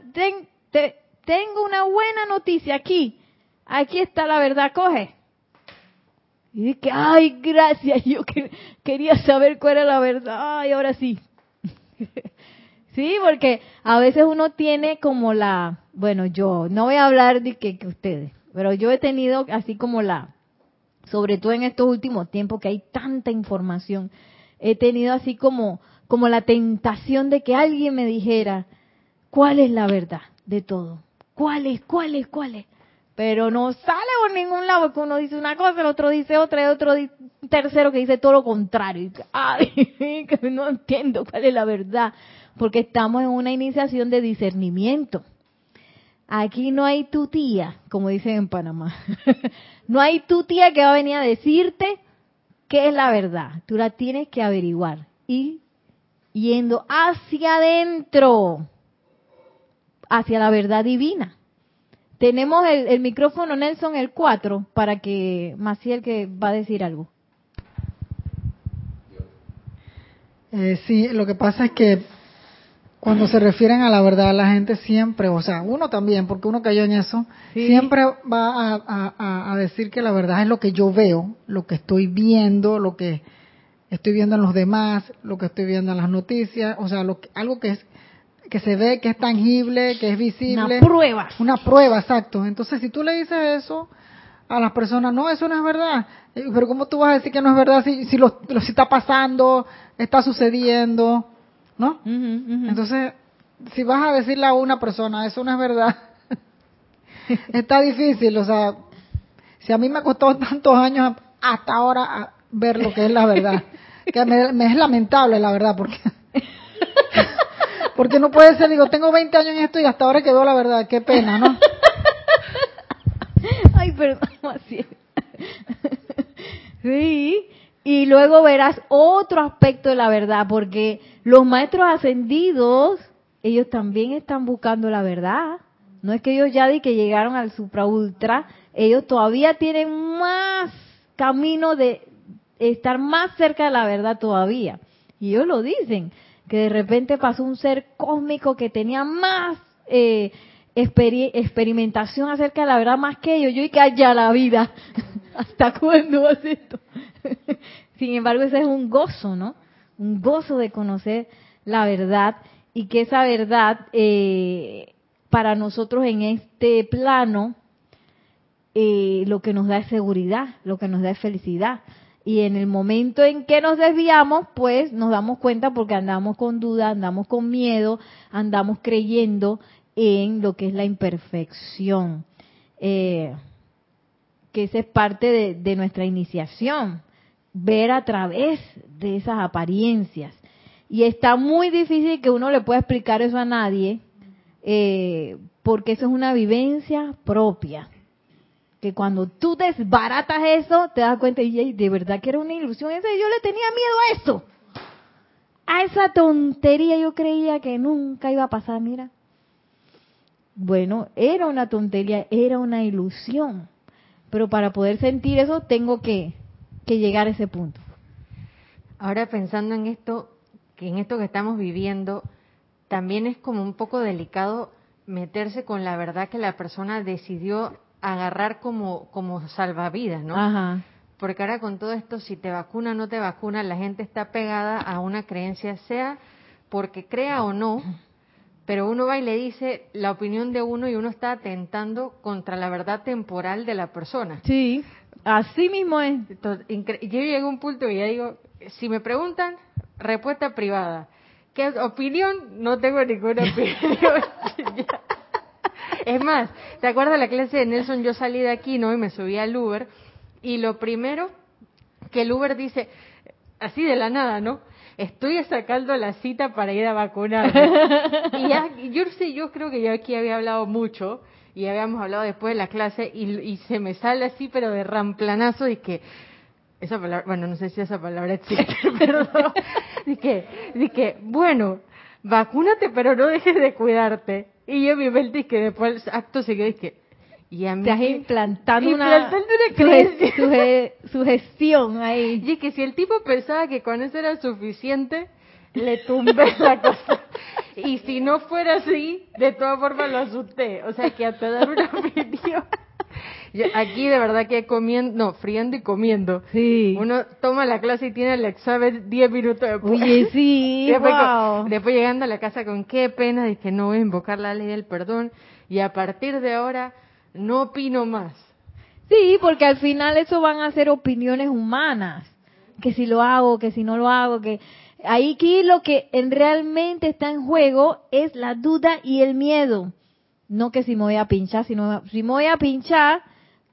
tengo una buena noticia aquí. Aquí está la verdad, coge. Y que, ay, gracias, [LAUGHS] yo que, quería saber cuál era la verdad. Ay, ahora sí. [LAUGHS] sí, porque a veces uno tiene como la, bueno, yo no voy a hablar de que, que ustedes, pero yo he tenido así como la, sobre todo en estos últimos tiempos que hay tanta información, he tenido así como, como la tentación de que alguien me dijera cuál es la verdad de todo, cuál es, cuál es, cuál es. Pero no sale por ningún lado, porque uno dice una cosa, el otro dice otra, y otro tercero que dice todo lo contrario. Ay, [LAUGHS] que no entiendo cuál es la verdad, porque estamos en una iniciación de discernimiento. Aquí no hay tu tía, como dicen en Panamá. [LAUGHS] no hay tu tía que va a venir a decirte qué es la verdad. Tú la tienes que averiguar. Y yendo hacia adentro, hacia la verdad divina. Tenemos el, micrófono, Nelson, el 4, para que Maciel que va a decir algo. Eh, sí, lo que pasa es que cuando se refieren a la verdad, la gente siempre, o sea, uno también, porque uno cayó en eso, siempre va a, a, decir que la verdad es lo que yo veo, lo que estoy viendo, lo que estoy viendo en los demás, lo que estoy viendo en las noticias, o sea, lo algo que es que se ve, que es tangible, que es visible. Una prueba. Una prueba, exacto. Entonces, si tú le dices eso a las personas, no, eso no es verdad. Eh, pero ¿cómo tú vas a decir que no es verdad si, si, lo, si está pasando, está sucediendo? ¿No? Entonces, si vas a decirle a una persona, eso no es verdad, [LAUGHS] está difícil. O sea, si a mí me costó tantos años hasta ahora ver lo que es la verdad, [LAUGHS] que me es lamentable, la verdad, porque [LAUGHS] porque no puede ser, digo, tengo 20 años en esto y hasta ahora quedó la verdad, qué pena, ¿no? [LAUGHS] Ay, perdón, [LAUGHS] así Sí, y luego verás otro aspecto de la verdad, porque los maestros ascendidos, ellos también están buscando la verdad. No es que ellos ya di que llegaron al supra ultra, ellos todavía tienen más camino de estar más cerca de la verdad todavía. Y ellos lo dicen que de repente pasó un ser cósmico que tenía más eh, experimentación acerca de la verdad más que ellos. Yo y que haya la vida. [LAUGHS] ¿Hasta cuándo esto? [LAUGHS] Sin embargo, ese es un gozo, ¿no? Un gozo de conocer la verdad y que esa verdad eh, para nosotros en este plano eh, lo que nos da es seguridad, lo que nos da es felicidad. Y en el momento en que nos desviamos, pues nos damos cuenta porque andamos con duda, andamos con miedo, andamos creyendo en lo que es la imperfección. Eh, que esa es parte de, nuestra iniciación, ver a través de esas apariencias. Y está muy difícil que uno le pueda explicar eso a nadie, eh, porque eso es una vivencia propia que cuando tú desbaratas eso, te das cuenta, y de verdad que era una ilusión. Ese, yo le tenía miedo a eso. A esa tontería yo creía que nunca iba a pasar, mira. Bueno, era una tontería, era una ilusión. Pero para poder sentir eso, tengo que, que llegar a ese punto. Ahora pensando en esto, que en esto que estamos viviendo, también es como un poco delicado meterse con la verdad que la persona decidió agarrar como, como salvavidas, ¿no? Ajá. Porque ahora con todo esto, si te vacuna o no te vacuna, la gente está pegada a una creencia, sea porque crea o no, pero uno va y le dice la opinión de uno y uno está atentando contra la verdad temporal de la persona. Sí, así mismo es. Yo llego a un punto y ya digo, si me preguntan, respuesta privada. ¿Qué opinión? No tengo ninguna opinión. [LAUGHS] [LAUGHS] Es más, ¿te acuerdas de la clase de Nelson? Yo salí de aquí, ¿no? Y me subí al Uber. Y lo primero que el Uber dice, así de la nada, ¿no? Estoy sacando la cita para ir a vacunarme. y ya, yo sé, yo creo que yo aquí había hablado mucho y habíamos hablado después de la clase y, se me sale así, pero de ramplanazo y que esa palabra, bueno, no sé si esa palabra existe, [LAUGHS] pero de que, bueno, vacúnate, pero no dejes de cuidarte. Y yo mi mente es que después el acto se quedó que... Y a mí Estás implantando, una, una sugestión ahí. [LAUGHS] Y es que si el tipo pensaba que con eso era suficiente, le tumbé [LAUGHS] la cosa. Y si no fuera así, de todas formas lo asusté. O sea que a dar una [LAUGHS] opinión. Yo aquí de verdad que comiendo, no, friendo y comiendo. Sí. Uno toma la clase y tiene el examen 10 minutos después. Oye, sí, [LAUGHS] después, wow. con- después llegando a la casa con qué pena, dije no voy a invocar la ley del perdón y a partir de ahora no opino más. Sí, porque al final eso van a ser opiniones humanas. Que si lo hago, que si no lo hago, que ahí aquí lo que en realmente está en juego es la duda y el miedo. No que si me voy a pinchar, sino si me voy a pinchar,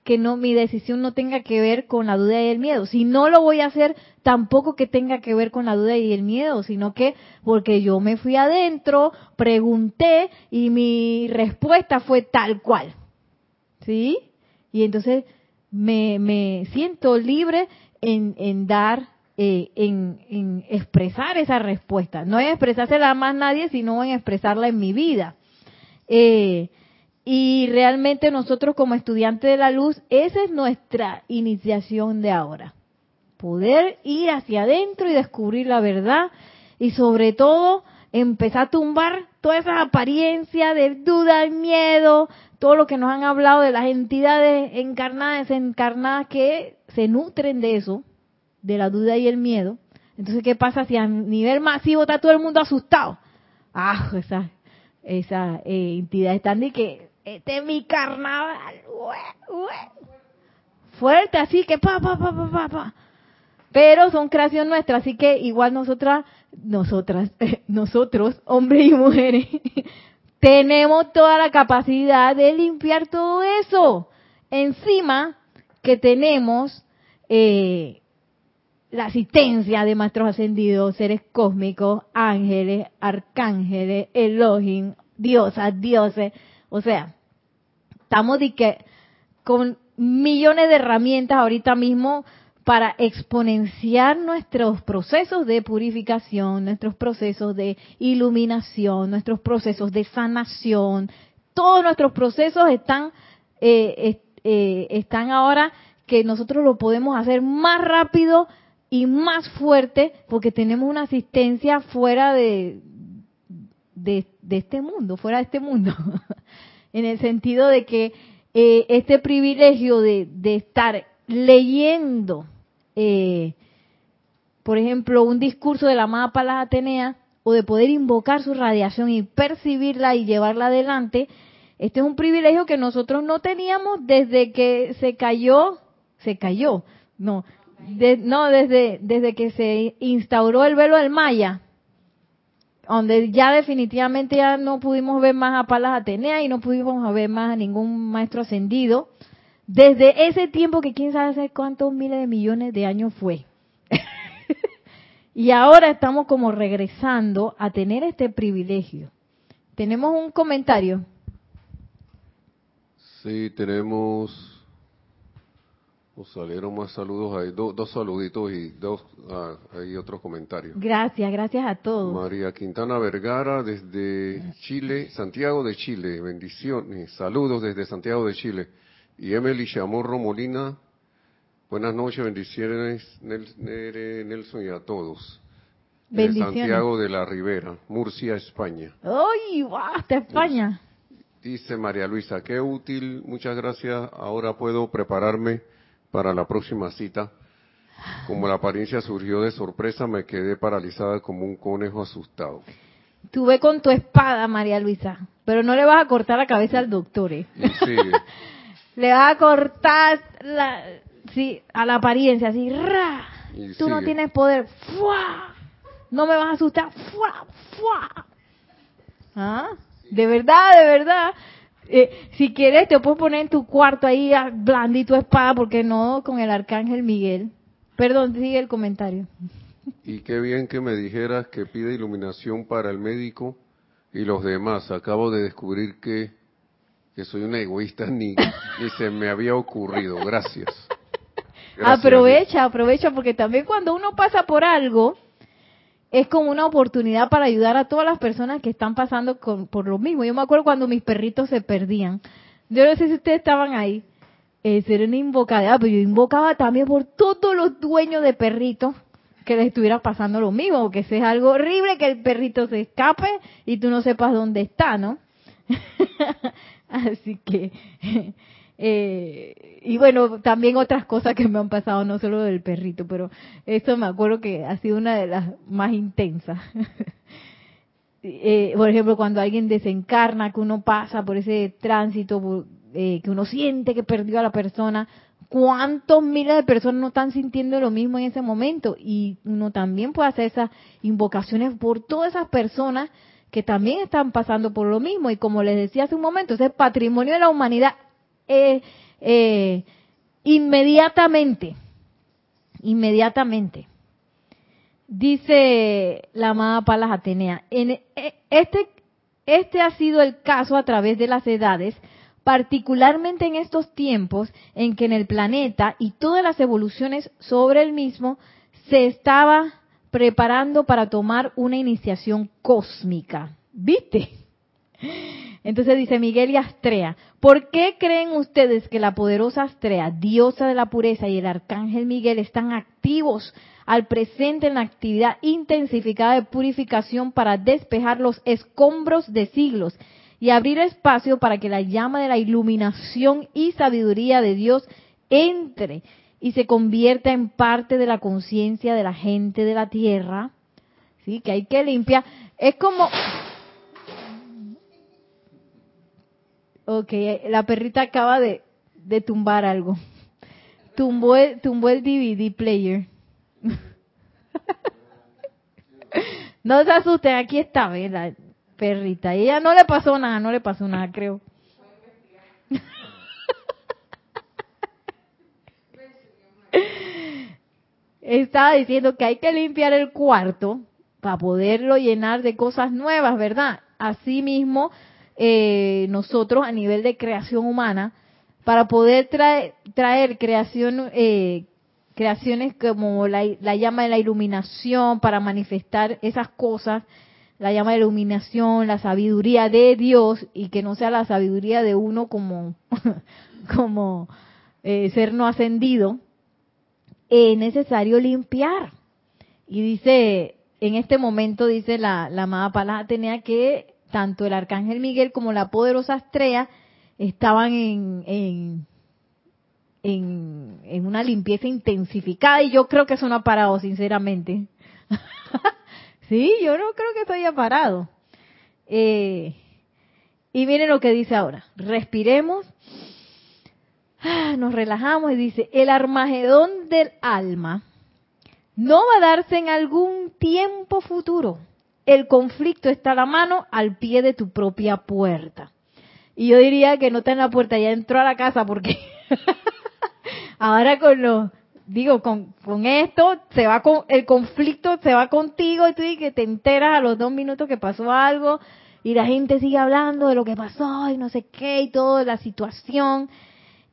que no mi decisión no tenga que ver con la duda y el miedo. Si no lo voy a hacer, tampoco que tenga que ver con la duda y el miedo, sino que porque yo me fui adentro, pregunté y mi respuesta fue tal cual. ¿sí? Y entonces me, me siento libre en, en dar, eh, en, en expresar esa respuesta. No en expresársela a más nadie, sino en expresarla en mi vida. Eh, y realmente nosotros como estudiantes de la luz, esa es nuestra iniciación de ahora. Poder ir hacia adentro y descubrir la verdad y sobre todo empezar a tumbar todas esas apariencias de duda y miedo, todo lo que nos han hablado de las entidades encarnadas, desencarnadas que se nutren de eso, de la duda y el miedo. Entonces, ¿qué pasa si a nivel masivo está todo el mundo asustado? Ah, esa, esa eh, entidad están de que este es mi carnaval, ue, ue. fuerte, así que pa, pa, pa, pa, pa, pa. Pero son creación nuestra, así que igual nosotras, nosotras, [LAUGHS] nosotros, hombres y mujeres, [LAUGHS] tenemos toda la capacidad de limpiar todo eso. Encima que tenemos eh, la asistencia de maestros ascendidos, seres cósmicos, ángeles, arcángeles, Elohim, diosas, dioses. O sea, estamos de que con millones de herramientas ahorita mismo para exponenciar nuestros procesos de purificación, nuestros procesos de iluminación, nuestros procesos de sanación. Todos nuestros procesos están, eh, eh, están ahora que nosotros lo podemos hacer más rápido y más fuerte porque tenemos una asistencia fuera de, de, este mundo, fuera de este mundo. [LAUGHS] en el sentido de que eh, este privilegio de, de estar leyendo, eh, por ejemplo, un discurso de la amada Palas Atenea, o de poder invocar su radiación y percibirla y llevarla adelante, este es un privilegio que nosotros no teníamos desde que se cayó, se cayó, no, de- no desde, desde que se instauró el velo del Maya, donde ya definitivamente ya no pudimos ver más a Palas Atenea y no pudimos ver más a ningún maestro ascendido. Desde ese tiempo que quién sabe cuántos miles de millones de años fue. [LAUGHS] y ahora estamos como regresando a tener este privilegio. Tenemos un comentario. Sí, tenemos. Nos salieron más saludos ahí, do- dos saluditos y dos ah, hay otros comentarios. Gracias, gracias a todos. María Quintana Vergara desde Chile, Santiago de Chile, bendiciones, saludos desde Santiago de Chile. Y Emily Chamorro Molina, buenas noches, bendiciones Nelson y a todos. De Bendiciones. Santiago de la Ribera, Murcia, España. ¡Ay, guau! Hasta España. Dice María Luisa, qué útil, muchas gracias. Ahora puedo prepararme para la próxima cita. Como la apariencia surgió de sorpresa, me quedé paralizada como un conejo asustado. Tuve con tu espada, María Luisa. Pero no le vas a cortar la cabeza al doctor, ¿eh? Sigue. [LAUGHS] Le vas a cortar la, sí, a la apariencia, así, ¡ra! Y Tú no tienes poder, ¡fua! No me vas a asustar, ¡fua! ¡fua! ¿Ah? De verdad, de verdad. Eh, si quieres, te puedo poner en tu cuarto ahí, ah, blandito espada, porque no con el arcángel Miguel. Perdón, sigue el comentario. Y qué bien que me dijeras que pide iluminación para el médico y los demás. Acabo de descubrir que, que soy un egoísta, [LAUGHS] ni, ni se me había ocurrido. Gracias. [LAUGHS] Gracias. Aprovecha, aprovecha, porque también cuando uno pasa por algo, es como una oportunidad para ayudar a todas las personas que están pasando con- por lo mismo. Yo me acuerdo cuando mis perritos se perdían. Yo no sé si ustedes estaban ahí. Era una invocada, pero yo invocaba también por todos los dueños de perritos que les estuviera pasando lo mismo, porque eso es algo horrible que el perrito se escape y tú no sepas dónde está, ¿no? [LAUGHS] Así que Eh, y bueno, también otras cosas que me han pasado, no solo del perrito, pero eso me acuerdo que ha sido una de las más intensas. [LAUGHS] eh, por ejemplo, cuando alguien desencarna, que uno pasa por ese tránsito, eh, que uno siente que perdió a la persona, ¿cuántos miles de personas no están sintiendo lo mismo en ese momento? Y uno también puede hacer esas invocaciones por todas esas personas que también están pasando por lo mismo. Y como les decía hace un momento, ese patrimonio de la humanidad eh, eh, inmediatamente, inmediatamente. Dice la amada Palas Atenea, en e, este, este ha sido el caso a través de las edades, particularmente en estos tiempos en que en el planeta y todas las evoluciones sobre el mismo se estaba preparando para tomar una iniciación cósmica. ¿Viste? Entonces dice Miguel y Astrea, ¿por qué creen ustedes que la poderosa Astrea, diosa de la pureza, y el arcángel Miguel están activos al presente en la actividad intensificada de purificación para despejar los escombros de siglos y abrir espacio para que la llama de la iluminación y sabiduría de Dios entre y se convierta en parte de la conciencia de la gente de la tierra? Sí, que hay que limpiar. Es como Ok, la perrita acaba de, de tumbar algo. Tumbó el, tumbó el DVD player. [LAUGHS] no se asusten, aquí está, la perrita. ella no le pasó nada, no le pasó nada, creo. [LAUGHS] Estaba diciendo que hay que limpiar el cuarto para poderlo llenar de cosas nuevas, ¿verdad? Asimismo, eh, nosotros a nivel de creación humana para poder traer, traer creación, eh, creaciones como la, llama de la iluminación, para manifestar esas cosas, la llama de iluminación, la sabiduría de Dios y que no sea la sabiduría de uno como, [LAUGHS] como eh, ser no ascendido, es necesario limpiar. Y dice, en este momento dice la, la amada tenía que tanto el arcángel Miguel como la poderosa Estrella estaban en, en, una limpieza intensificada y yo creo que eso no ha parado, sinceramente. [LAUGHS] sí, yo no creo que eso haya parado. Eh, y miren lo que dice ahora. Respiremos, ah, nos relajamos y dice, el armagedón del alma no va a darse en algún tiempo futuro el conflicto está a la mano al pie de tu propia puerta. Y yo diría que no está en la puerta, ya entró a la casa porque [LAUGHS] ahora con lo, digo, con, con esto se va con, el conflicto se va contigo y tú y que te enteras a los dos minutos que pasó algo y la gente sigue hablando de lo que pasó y no sé qué y toda la situación.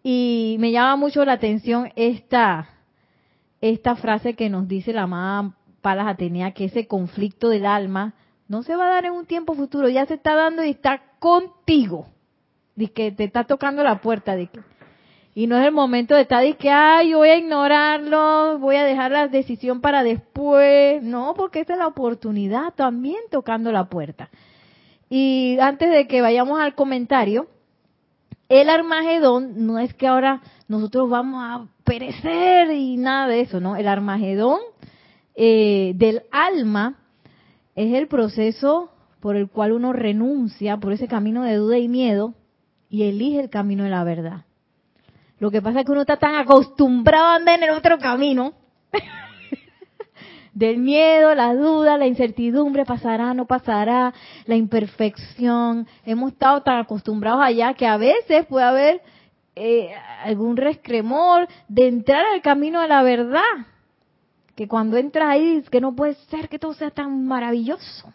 Y me llama mucho la atención esta, esta frase que nos dice la amada Palas Atenea que ese conflicto del alma no se va a dar en un tiempo futuro, ya se está dando y está contigo. Dice que te está tocando la puerta. Y no es el momento de estar de que, ay, yo voy a ignorarlo, voy a dejar la decisión para después. No, porque esa es la oportunidad también tocando la puerta. Y antes de que vayamos al comentario, el Armagedón no es que ahora nosotros vamos a perecer y nada de eso, ¿no? El Armagedón eh, del alma es el proceso por el cual uno renuncia por ese camino de duda y miedo y elige el camino de la verdad. Lo que pasa es que uno está tan acostumbrado a andar en el otro camino, [LAUGHS] del miedo, la duda, la incertidumbre, pasará, no pasará, la imperfección. Hemos estado tan acostumbrados allá que a veces puede haber eh, algún rescremor de entrar al camino de la verdad que cuando entras ahí, que no puede ser que todo sea tan maravilloso.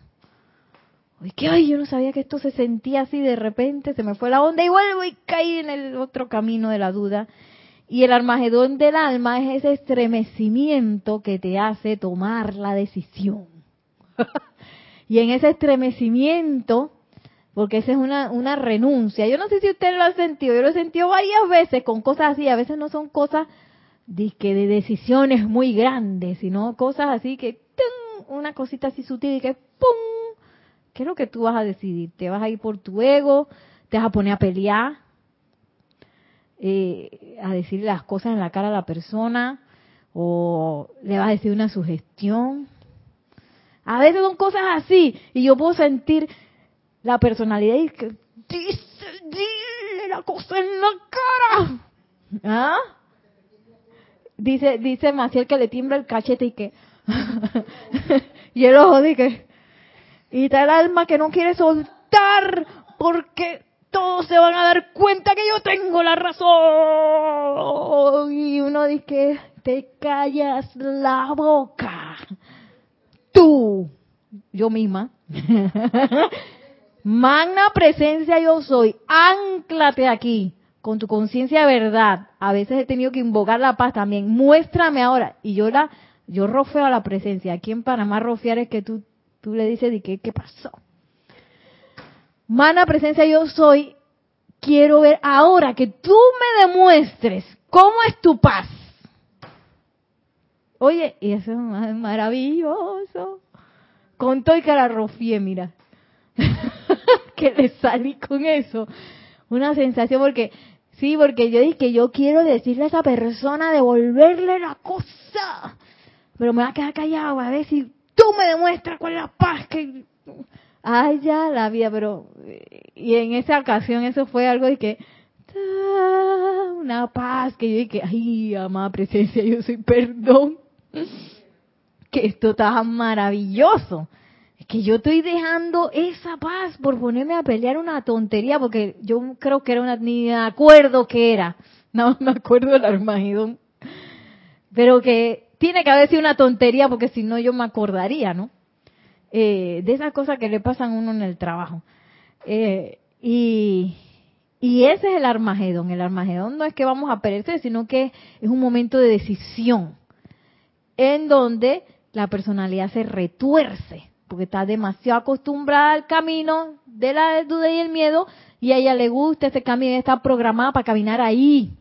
Y que, ay, yo no sabía que esto se sentía así de repente, se me fue la onda y vuelvo y caí en el otro camino de la duda. Y el armagedón del alma es ese estremecimiento que te hace tomar la decisión. [LAUGHS] y en ese estremecimiento, porque esa es una, una renuncia, yo no sé si usted lo ha sentido, yo lo he sentido varias veces con cosas así, a veces no son cosas que de decisiones muy grandes, sino cosas así que una cosita así sutil y que ¡pum! ¿Qué es lo que tú vas a decidir? ¿Te vas a ir por tu ego? ¿Te vas a poner a pelear? eh, a decirle las cosas en la cara a la persona o le vas a decir una sugestión. A veces son cosas así y yo puedo sentir la personalidad y que dice, dile la cosa en la cara. ¿Ah? Dice, dice Maciel que le tiembla el cachete y que [LAUGHS] y el ojo de que y está el alma que no quiere soltar porque todos se van a dar cuenta que yo tengo la razón. Y uno dice te callas la boca. Tú, yo misma. [LAUGHS] Magna presencia yo soy. Anclate aquí con tu conciencia de verdad. A veces he tenido que invocar la paz también. Muéstrame ahora. Y yo la, yo rofeo a la presencia. Aquí en Panamá rofear es que tú, tú le dices de qué, qué pasó. Mana presencia yo soy, quiero ver ahora que tú me demuestres cómo es tu paz. Oye, y eso es maravilloso. Con todo y que la rofié, mira. [LAUGHS] que le salí con eso. Una sensación porque, sí, porque yo dije que yo quiero decirle a esa persona, devolverle la cosa. Pero me va a quedar callado a ver si tú me demuestras cuál es la paz que ay, ya la vida, pero, y en esa ocasión eso fue algo de que, una paz, que yo dije, ay, amada presencia, yo soy perdón, que esto está maravilloso, que yo estoy dejando esa paz por ponerme a pelear una tontería, porque yo creo que era una, ni me acuerdo que era, no [LAUGHS] me acuerdo del Armagedón, pero que tiene que haber sido una tontería, porque si no yo me acordaría, ¿no? Eh, de esas cosas que le pasan a uno en el trabajo. Eh, y, y ese es el Armagedón. El Armagedón no es que vamos a perecer, sino que es un momento de decisión en donde la personalidad se retuerce, porque está demasiado acostumbrada al camino de la duda y el miedo, y a ella le gusta ese camino, está programada para caminar ahí,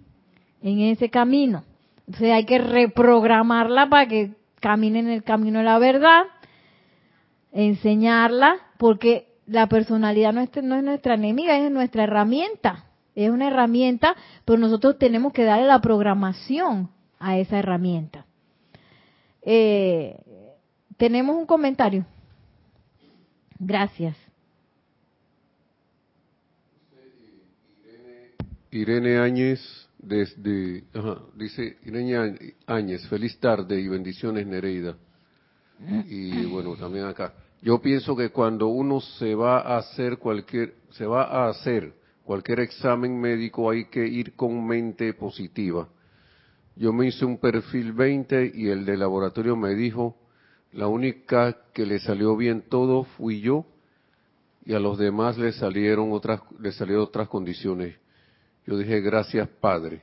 en ese camino. Entonces hay que reprogramarla para que camine en el camino de la verdad enseñarla, porque la personalidad no es, no es nuestra enemiga, es nuestra herramienta. Es una herramienta, pero nosotros tenemos que darle la programación a esa herramienta. Eh, tenemos un comentario. Gracias. Irene Áñez, desde, dice Irene Áñez, feliz tarde y bendiciones Nereida. Y bueno, también acá. Yo pienso que cuando uno se va a hacer cualquier, se va a hacer cualquier examen médico hay que ir con mente positiva. Yo me hice un perfil 20 y el de laboratorio me dijo, la única que le salió bien todo fui yo y a los demás le salieron otras, le salieron otras condiciones. Yo dije, gracias Padre.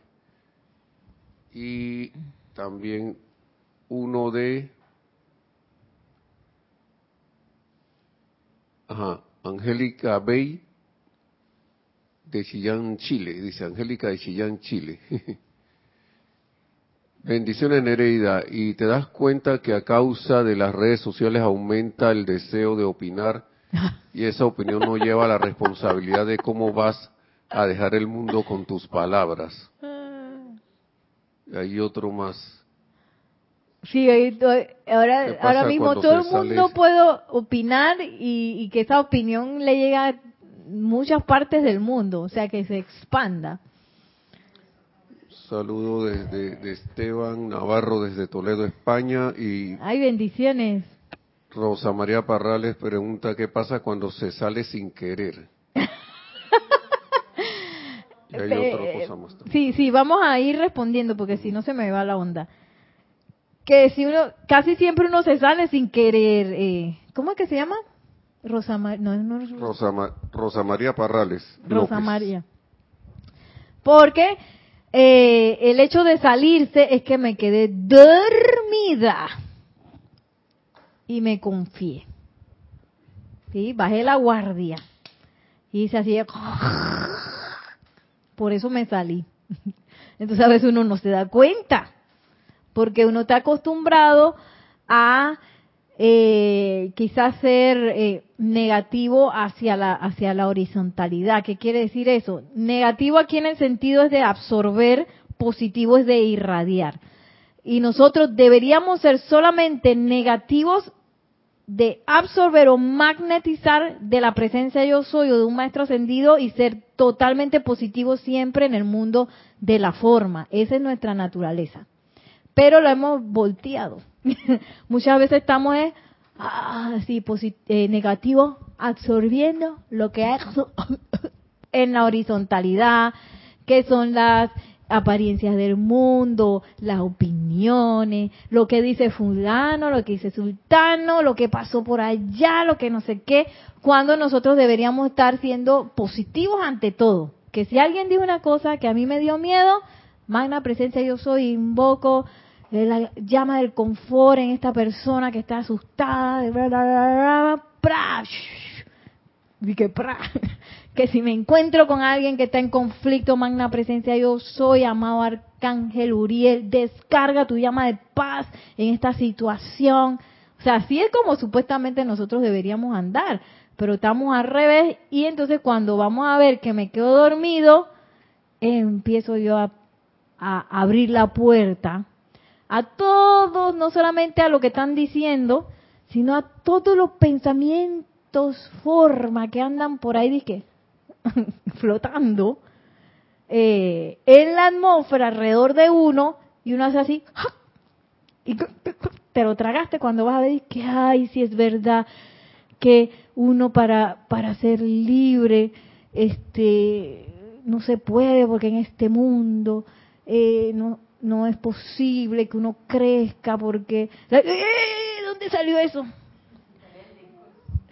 Y también uno de Ajá, Angélica Bey de Chillán, Chile, dice Angélica de Chillán, Chile. [LAUGHS] Bendiciones Nereida, y te das cuenta que a causa de las redes sociales aumenta el deseo de opinar [LAUGHS] y esa opinión no lleva la responsabilidad de cómo vas a dejar el mundo con tus palabras. Hay otro más. Sí, ahora, ahora mismo todo el mundo puede opinar y, que esa opinión le llegue a muchas partes del mundo, o sea, que se expanda. Saludo desde de Esteban Navarro desde Toledo, España y. Ay, bendiciones. Rosa María Parrales pregunta qué pasa cuando se sale sin querer. [LAUGHS] y hay otra cosa más. Sí, sí, vamos a ir respondiendo porque si no se me va la onda que si uno, casi siempre uno se sale sin querer. Eh, ¿Cómo es que se llama? Rosa, Rosa, María Parrales. Rosa María. Porque eh, el hecho de salirse es que me quedé dormida y me confié. ¿Sí? Bajé la guardia y se hacía... [LAUGHS] Por eso me salí. [LAUGHS] Entonces a veces uno no se da cuenta porque uno está acostumbrado a eh, quizás ser, eh, negativo hacia la, hacia la horizontalidad. ¿Qué quiere decir eso? Negativo aquí en el sentido es de absorber, positivo es de irradiar. Y nosotros deberíamos ser solamente negativos de absorber o magnetizar de la presencia yo soy o de un maestro ascendido y ser totalmente positivo siempre en el mundo de la forma. Esa es nuestra naturaleza. Pero lo hemos volteado. [LAUGHS] Muchas veces estamos así ah, eh, negativo, absorbiendo lo que hay [LAUGHS] en la horizontalidad, que son las apariencias del mundo, las opiniones, lo que dice fulano, lo que dice sultano, lo que pasó por allá, lo que no sé qué, cuando nosotros deberíamos estar siendo positivos ante todo. Que si alguien dijo una cosa que a mí me dio miedo, magna presencia yo soy, invoco la llama del confort en esta persona que está asustada, de que si me encuentro con alguien que está en conflicto, magna presencia, yo soy, amado arcángel Uriel, descarga tu llama de paz en esta situación. O sea, así es como supuestamente nosotros deberíamos andar, pero estamos al revés y entonces cuando vamos a ver que me quedo dormido, empiezo yo a abrir la puerta a todos, no solamente a lo que están diciendo, sino a todos los pensamientos, forma que andan por ahí, que [LAUGHS] flotando eh, en la atmósfera alrededor de uno, y uno hace así, y te lo tragaste cuando vas a ver que, ay, si es verdad que uno para, para ser libre, este, no se puede porque en este mundo eh, no, no es posible que uno crezca porque... ¡Eh! ¿Dónde salió eso?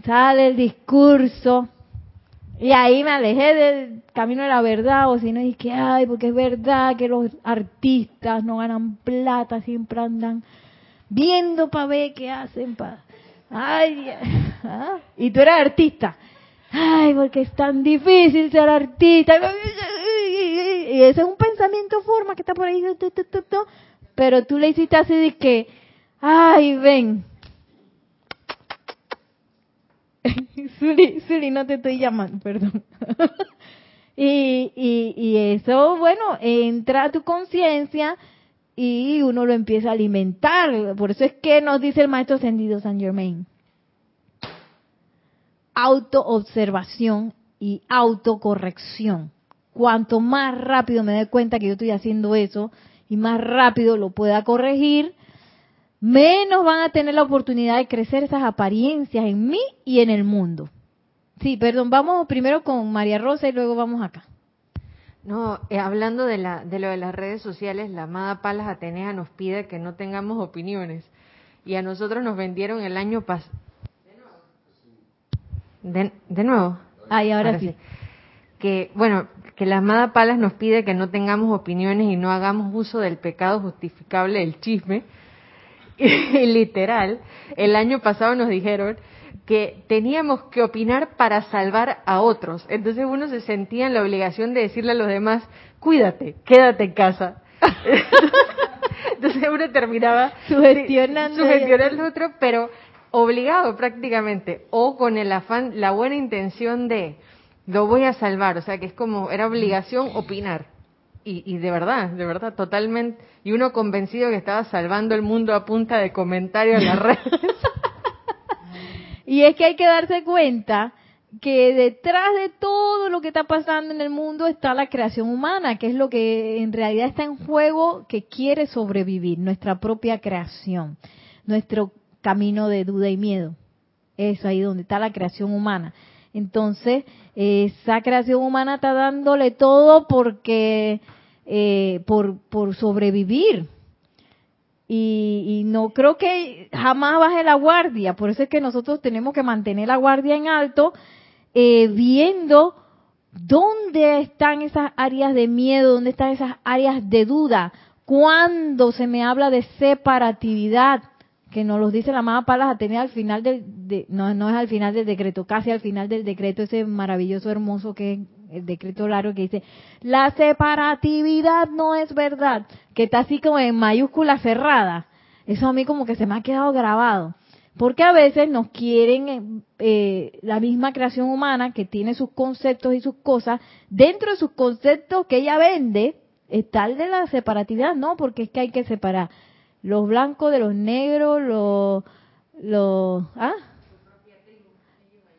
Sale el discurso. Y ahí me alejé del camino de la verdad, o si no, es que, ay, porque es verdad que los artistas no ganan plata, siempre andan viendo para ver qué hacen. Pa... Ay, ¿ah? y tú eres artista. Ay, porque es tan difícil ser artista y ese es un pensamiento que está por ahí, pero tú le hiciste así de que, ay, ven. [LAUGHS] Suli, no te estoy llamando, perdón. [LAUGHS] y, y, y eso, bueno, entra a tu conciencia y uno lo empieza a alimentar. Por eso es que nos dice el maestro ascendido San Germain. Autoobservación y autocorrección cuanto más rápido me dé cuenta que yo estoy haciendo eso y más rápido lo pueda corregir, menos van a tener la oportunidad de crecer esas apariencias en mí y en el mundo. Sí, perdón, vamos primero con María Rosa y luego vamos acá. No, eh, hablando de, la, de lo de las redes sociales, la amada Palas Atenea nos pide que no tengamos opiniones. Y a nosotros nos vendieron el año pasado. De, de nuevo. Ay, ahora, sí. Que, bueno, que la amada Palas nos pide que no tengamos opiniones y no hagamos uso del pecado justificable del chisme. [LAUGHS] Y, literal, el año pasado nos dijeron que teníamos que opinar para salvar a otros. Entonces uno se sentía en la obligación de decirle a los demás, cuídate, quédate en casa. [LAUGHS] Entonces uno terminaba sugestionando, sugestionando al otro, pero obligado prácticamente, o con el afán, la buena intención de, lo voy a salvar, o sea que es como, era obligación opinar. Y, y, de verdad, de verdad, totalmente. Y uno convencido que estaba salvando el mundo a punta de comentarios en las [LAUGHS] redes. y es que hay que darse cuenta que detrás de todo lo que está pasando en el mundo está la creación humana, que es lo que en realidad está en juego, que quiere sobrevivir, nuestra propia creación, nuestro camino de duda y miedo. Eso ahí donde está la creación humana. Entonces, esa creación humana está dándole todo porque eh, por, por sobrevivir. Y, no creo que jamás baje la guardia. Por eso es que nosotros tenemos que mantener la guardia en alto, eh, viendo dónde están esas áreas de miedo, dónde están esas áreas de duda. Cuando se me habla de separatividad, que nos los dice la amada Palas Atenea al final del, de, no, no es al final del decreto, casi al final del decreto, ese maravilloso, hermoso que es el decreto largo que dice, la separatividad no es verdad, que está así como en mayúscula cerrada. Eso a mí como que se me ha quedado grabado. Porque a veces nos quieren eh, eh, la misma creación humana que tiene sus conceptos y sus cosas, dentro de sus conceptos que ella vende, está el de la separatividad, no, porque es que hay que separar los blancos de los negros, los, los, ¿ah?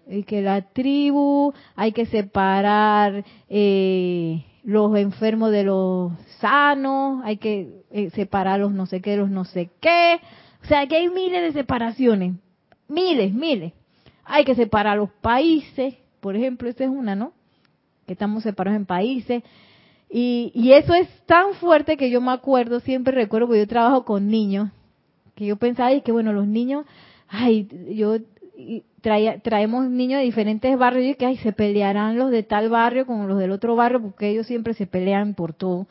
Y que la tribu, hay que separar eh, los enfermos de los sanos, hay que eh, separar los no sé qué los no sé qué. O sea, que hay miles de separaciones, miles, miles. Hay que separar los países, por ejemplo, esa es una, ¿no? Que estamos separados en países. Y, y eso es tan fuerte que yo me acuerdo, siempre recuerdo, porque yo trabajo con niños, que yo pensaba, y que bueno, los niños, ay, yo traía, traemos niños de diferentes barrios y que ay, se pelearán los de tal barrio con los del otro barrio, porque ellos siempre se pelean por todo.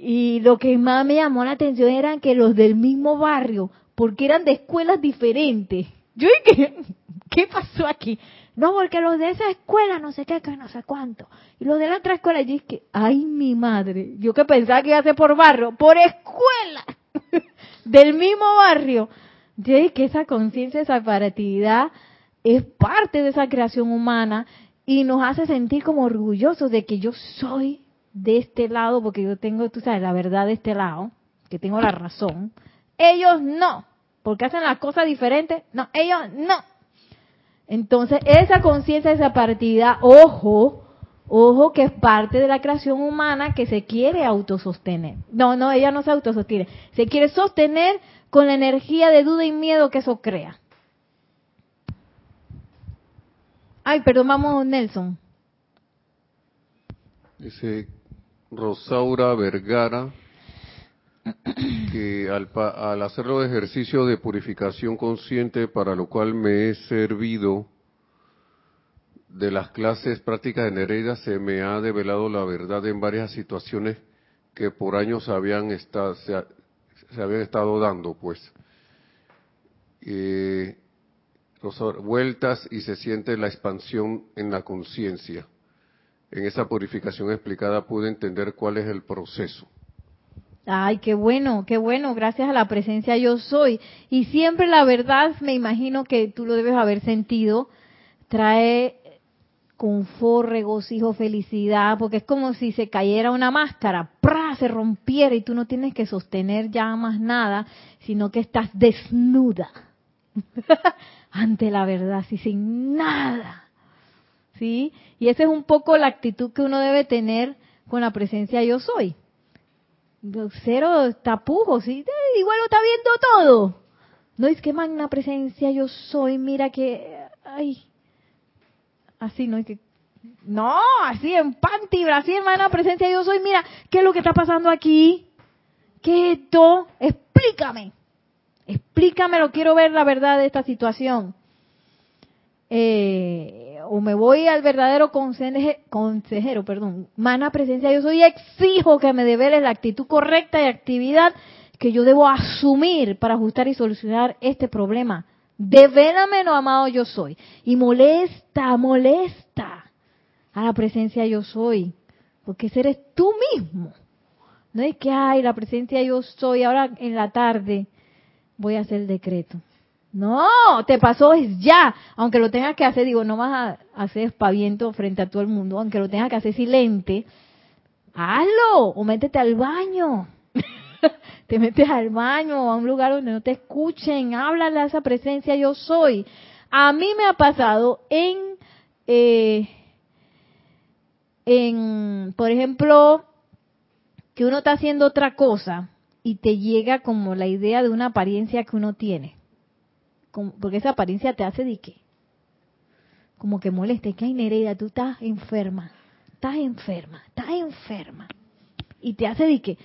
Y lo que más me llamó la atención eran que los del mismo barrio, porque eran de escuelas diferentes. Yo dije, [LAUGHS] ¿qué pasó aquí? No, porque los de esa escuela no sé qué, que no sé cuánto. Y los de la otra escuela, yo dije, ay, mi madre. Yo que pensaba que iba a ser por barrio, por escuela. [LAUGHS] Del mismo barrio. Yo que esa conciencia, esa separatividad es parte de esa creación humana y nos hace sentir como orgullosos de que yo soy de este lado, porque yo tengo, tú sabes, la verdad de este lado, que tengo la razón. Ellos no, porque hacen las cosas diferentes. No, ellos no entonces, esa conciencia, esa partida, ojo, ojo que es parte de la creación humana que se quiere autosostener. No, no, ella no se autosostiene. Se quiere sostener con la energía de duda y miedo que eso crea. Ay, perdón, vamos, Nelson. Dice Rosaura Vergara [CLEARS THROAT] que al, al hacer los ejercicios de purificación consciente, para lo cual me he servido de las clases prácticas de Nereida, se me ha develado la verdad en varias situaciones que por años habían estado, se, habían estado dando, pues. Eh, vueltas y se siente la expansión en la conciencia. En esa purificación explicada pude entender cuál es el proceso. Ay, qué bueno, qué bueno, gracias a la presencia yo soy. Y siempre la verdad, me imagino que tú lo debes haber sentido, trae confort, regocijo, felicidad, porque es como si se cayera una máscara, ¡pra! se rompiera y tú no tienes que sostener ya más nada, sino que estás desnuda [LAUGHS] ante la verdad, así sin nada. ¿Sí? Y esa es un poco la actitud que uno debe tener con la presencia yo soy cero tapujos, ¿sí? igual lo está viendo todo. No es que magna presencia yo soy, mira que, ay, así, no es que, no, así en panty, Brasil, magna presencia yo soy, mira, ¿qué es lo que está pasando aquí? ¿Qué es esto? Explícame, explícame, lo quiero ver la verdad de esta situación. Eh, o me voy al verdadero consejero, perdón, mana presencia, yo soy exijo que me develes la actitud correcta y actividad que yo debo asumir para ajustar y solucionar este problema. no amado yo soy. Y molesta, molesta a la presencia yo soy, porque ese eres tú mismo. No es que, hay la presencia yo soy, ahora en la tarde voy a hacer el decreto. No, te pasó es ya. Aunque lo tengas que hacer, digo, no vas a hacer espaviento frente a todo el mundo, aunque lo tengas que hacer silente, hazlo o métete al baño. [LAUGHS] te metes al baño a un lugar donde no te escuchen, háblale a esa presencia yo soy. A mí me ha pasado en, eh, en, por ejemplo, que uno está haciendo otra cosa y te llega como la idea de una apariencia que uno tiene porque esa apariencia te hace de qué? Como que moleste, que hay Nereida, tú estás enferma, estás enferma, estás enferma. Y te hace de qué?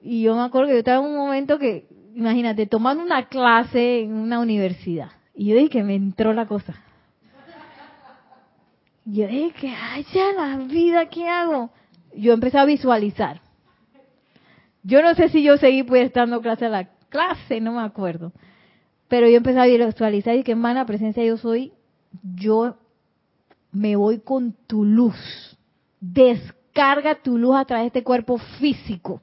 Y yo me acuerdo que yo estaba en un momento que, imagínate, tomando una clase en una universidad. Y yo dije que me entró la cosa. Yo dije que, ay, la vida, ¿qué hago? Yo empecé a visualizar. Yo no sé si yo seguí pues dando clase a la clase, no me acuerdo. Pero yo empecé a visualizar y que mana presencia yo soy, yo me voy con tu luz. Descarga tu luz a través de este cuerpo físico.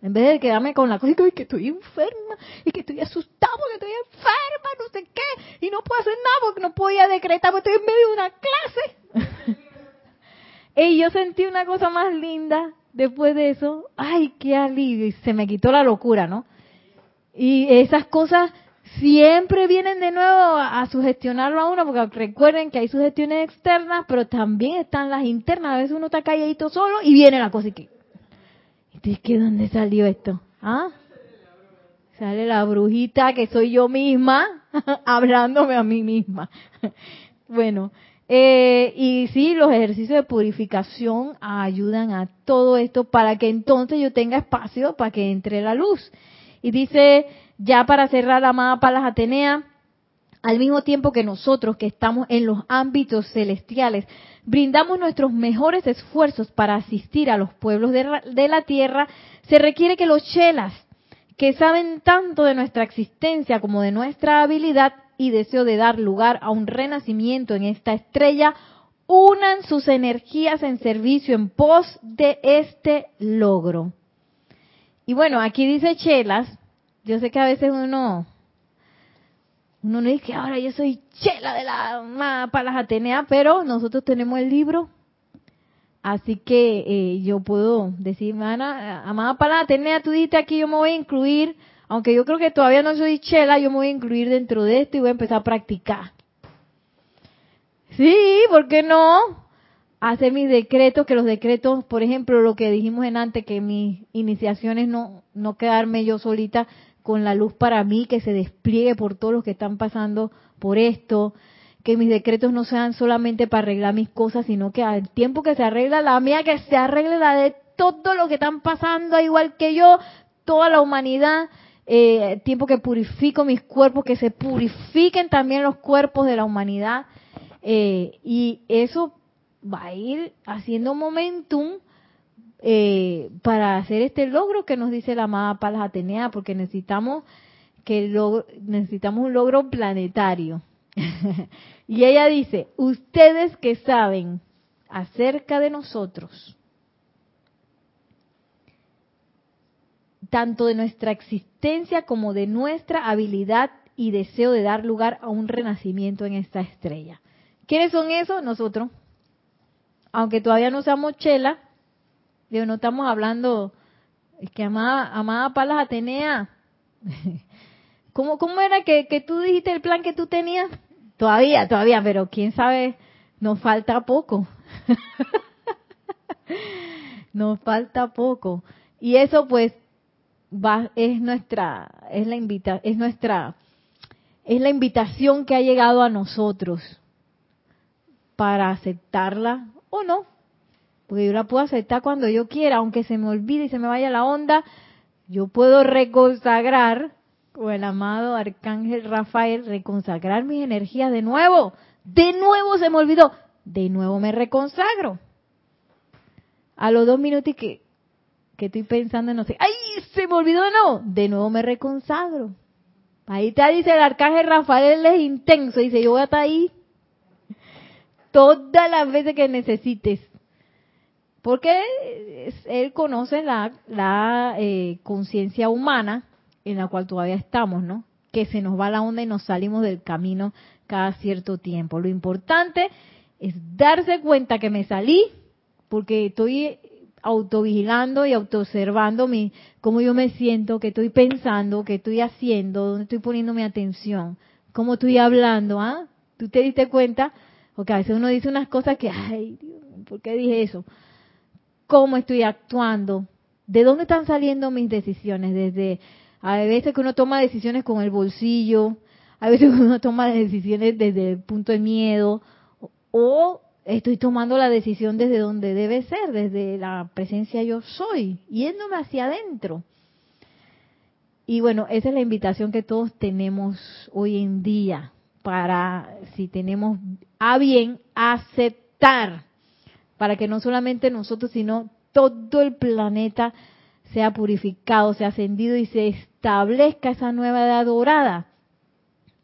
En vez de quedarme con la cosa y que estoy enferma y que estoy asustada porque estoy enferma, no sé qué, y no puedo hacer nada porque no podía decretar porque estoy en medio de una clase. [LAUGHS] y yo sentí una cosa más linda después de eso. Ay, qué alivio. Y se me quitó la locura, ¿no? Y esas cosas siempre vienen de nuevo a, sugestionarlo a uno, porque recuerden que hay sugestiones externas, pero también están las internas. A veces uno está calladito solo y viene la cosa y que, ¿de qué dónde salió esto? ¿Ah? Sale la brujita que soy yo misma [LAUGHS] hablándome a mí misma. [LAUGHS] bueno, eh, y sí, los ejercicios de purificación ayudan a todo esto para que entonces yo tenga espacio para que entre la luz. Y dice, ya para cerrar, amada Palas Atenea, al mismo tiempo que nosotros que estamos en los ámbitos celestiales, brindamos nuestros mejores esfuerzos para asistir a los pueblos de, la tierra, se requiere que los chelas, que saben tanto de nuestra existencia como de nuestra habilidad y deseo de dar lugar a un renacimiento en esta estrella, unan sus energías en servicio en pos de este logro. Y bueno, aquí dice Chelas, yo sé que a veces uno uno no dice que ahora yo soy chela de la para las Atenea, pero nosotros tenemos el libro, así que eh, yo puedo decir, amada para las Atenea, tú dijiste aquí, yo me voy a incluir, aunque yo creo que todavía no soy chela, yo me voy a incluir dentro de esto y voy a empezar a practicar. Sí, ¿por qué no? Hacer mis decretos, que los decretos, por ejemplo, lo que dijimos en antes, que mis iniciaciones no, no quedarme yo solita, con la luz para mí, que se despliegue por todos los que están pasando por esto, que mis decretos no sean solamente para arreglar mis cosas, sino que al tiempo que se arregla la mía, que se arregle la de todo lo que están pasando, igual que yo, toda la humanidad, eh, tiempo que purifico mis cuerpos, que se purifiquen también los cuerpos de la humanidad, eh, y eso va a ir haciendo momentum eh, para hacer este logro que nos dice la amada Palas Atenea, porque necesitamos que necesitamos un logro planetario. [LAUGHS] y ella dice, ustedes que saben acerca de nosotros, tanto de nuestra existencia como de nuestra habilidad y deseo de dar lugar a un renacimiento en esta estrella. ¿Quiénes son esos? Nosotros. Aunque todavía no seamos chela, Digo, no estamos hablando, es que amada, Palas Atenea, [LAUGHS] ¿cómo, cómo era que, que tú dijiste el plan que tú tenías? Todavía, todavía, pero quién sabe, nos falta poco. [LAUGHS] nos falta poco. Y eso pues va, es nuestra, es la invita, es nuestra, es la invitación que ha llegado a nosotros para aceptarla o no porque yo la puedo aceptar cuando yo quiera, aunque se me olvide y se me vaya la onda, yo puedo reconsagrar, con el amado Arcángel Rafael, reconsagrar mis energías de nuevo. De nuevo se me olvidó, de nuevo me reconsagro. A los dos minutos que, que estoy pensando en no sé, ¡ay! Se me olvidó no, de nuevo me reconsagro. Ahí está, dice el Arcángel Rafael, es intenso, dice, yo voy a estar ahí todas las veces que necesites porque él conoce la, eh, conciencia humana en la cual todavía estamos, ¿no? Que se nos va la onda y nos salimos del camino cada cierto tiempo. Lo importante es darse cuenta que me salí porque estoy autovigilando y autoobservando mi, cómo yo me siento, qué estoy pensando, qué estoy haciendo, dónde estoy poniendo mi atención, cómo estoy hablando, ¿ah? ¿Tú te diste cuenta? Porque a veces uno dice unas cosas que, ay, Dios, ¿por qué dije eso? Cómo estoy actuando, de dónde están saliendo mis decisiones, desde a veces que uno toma decisiones con el bolsillo, a veces [LAUGHS] que uno toma decisiones desde el punto de miedo, o estoy tomando la decisión desde donde debe ser, desde la presencia yo soy, yéndome hacia adentro. Y bueno, esa es la invitación que todos tenemos hoy en día para, si tenemos a bien, aceptar para que no solamente nosotros, sino todo el planeta sea purificado, sea ascendido y se establezca esa nueva edad dorada,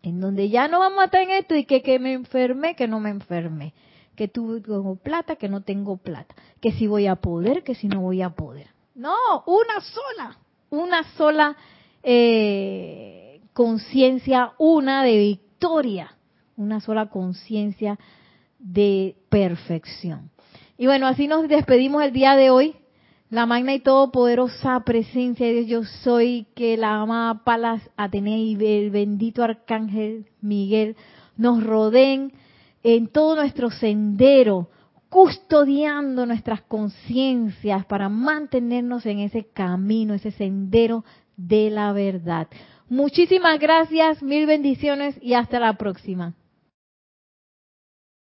en donde ya no vamos a estar en esto y que, que me enferme, que no me enferme, que tengo plata, que no tengo plata, que si voy a poder, que si no voy a poder. No, una sola, una sola eh, conciencia, una de victoria, una sola conciencia de perfección. Y bueno, así nos despedimos el día de hoy. La magna y todopoderosa presencia de Dios yo soy, que la amada Palas Atenea y el bendito Arcángel Miguel nos rodeen en todo nuestro sendero, custodiando nuestras conciencias para mantenernos en ese camino, ese sendero de la verdad. Muchísimas gracias, mil bendiciones y hasta la próxima.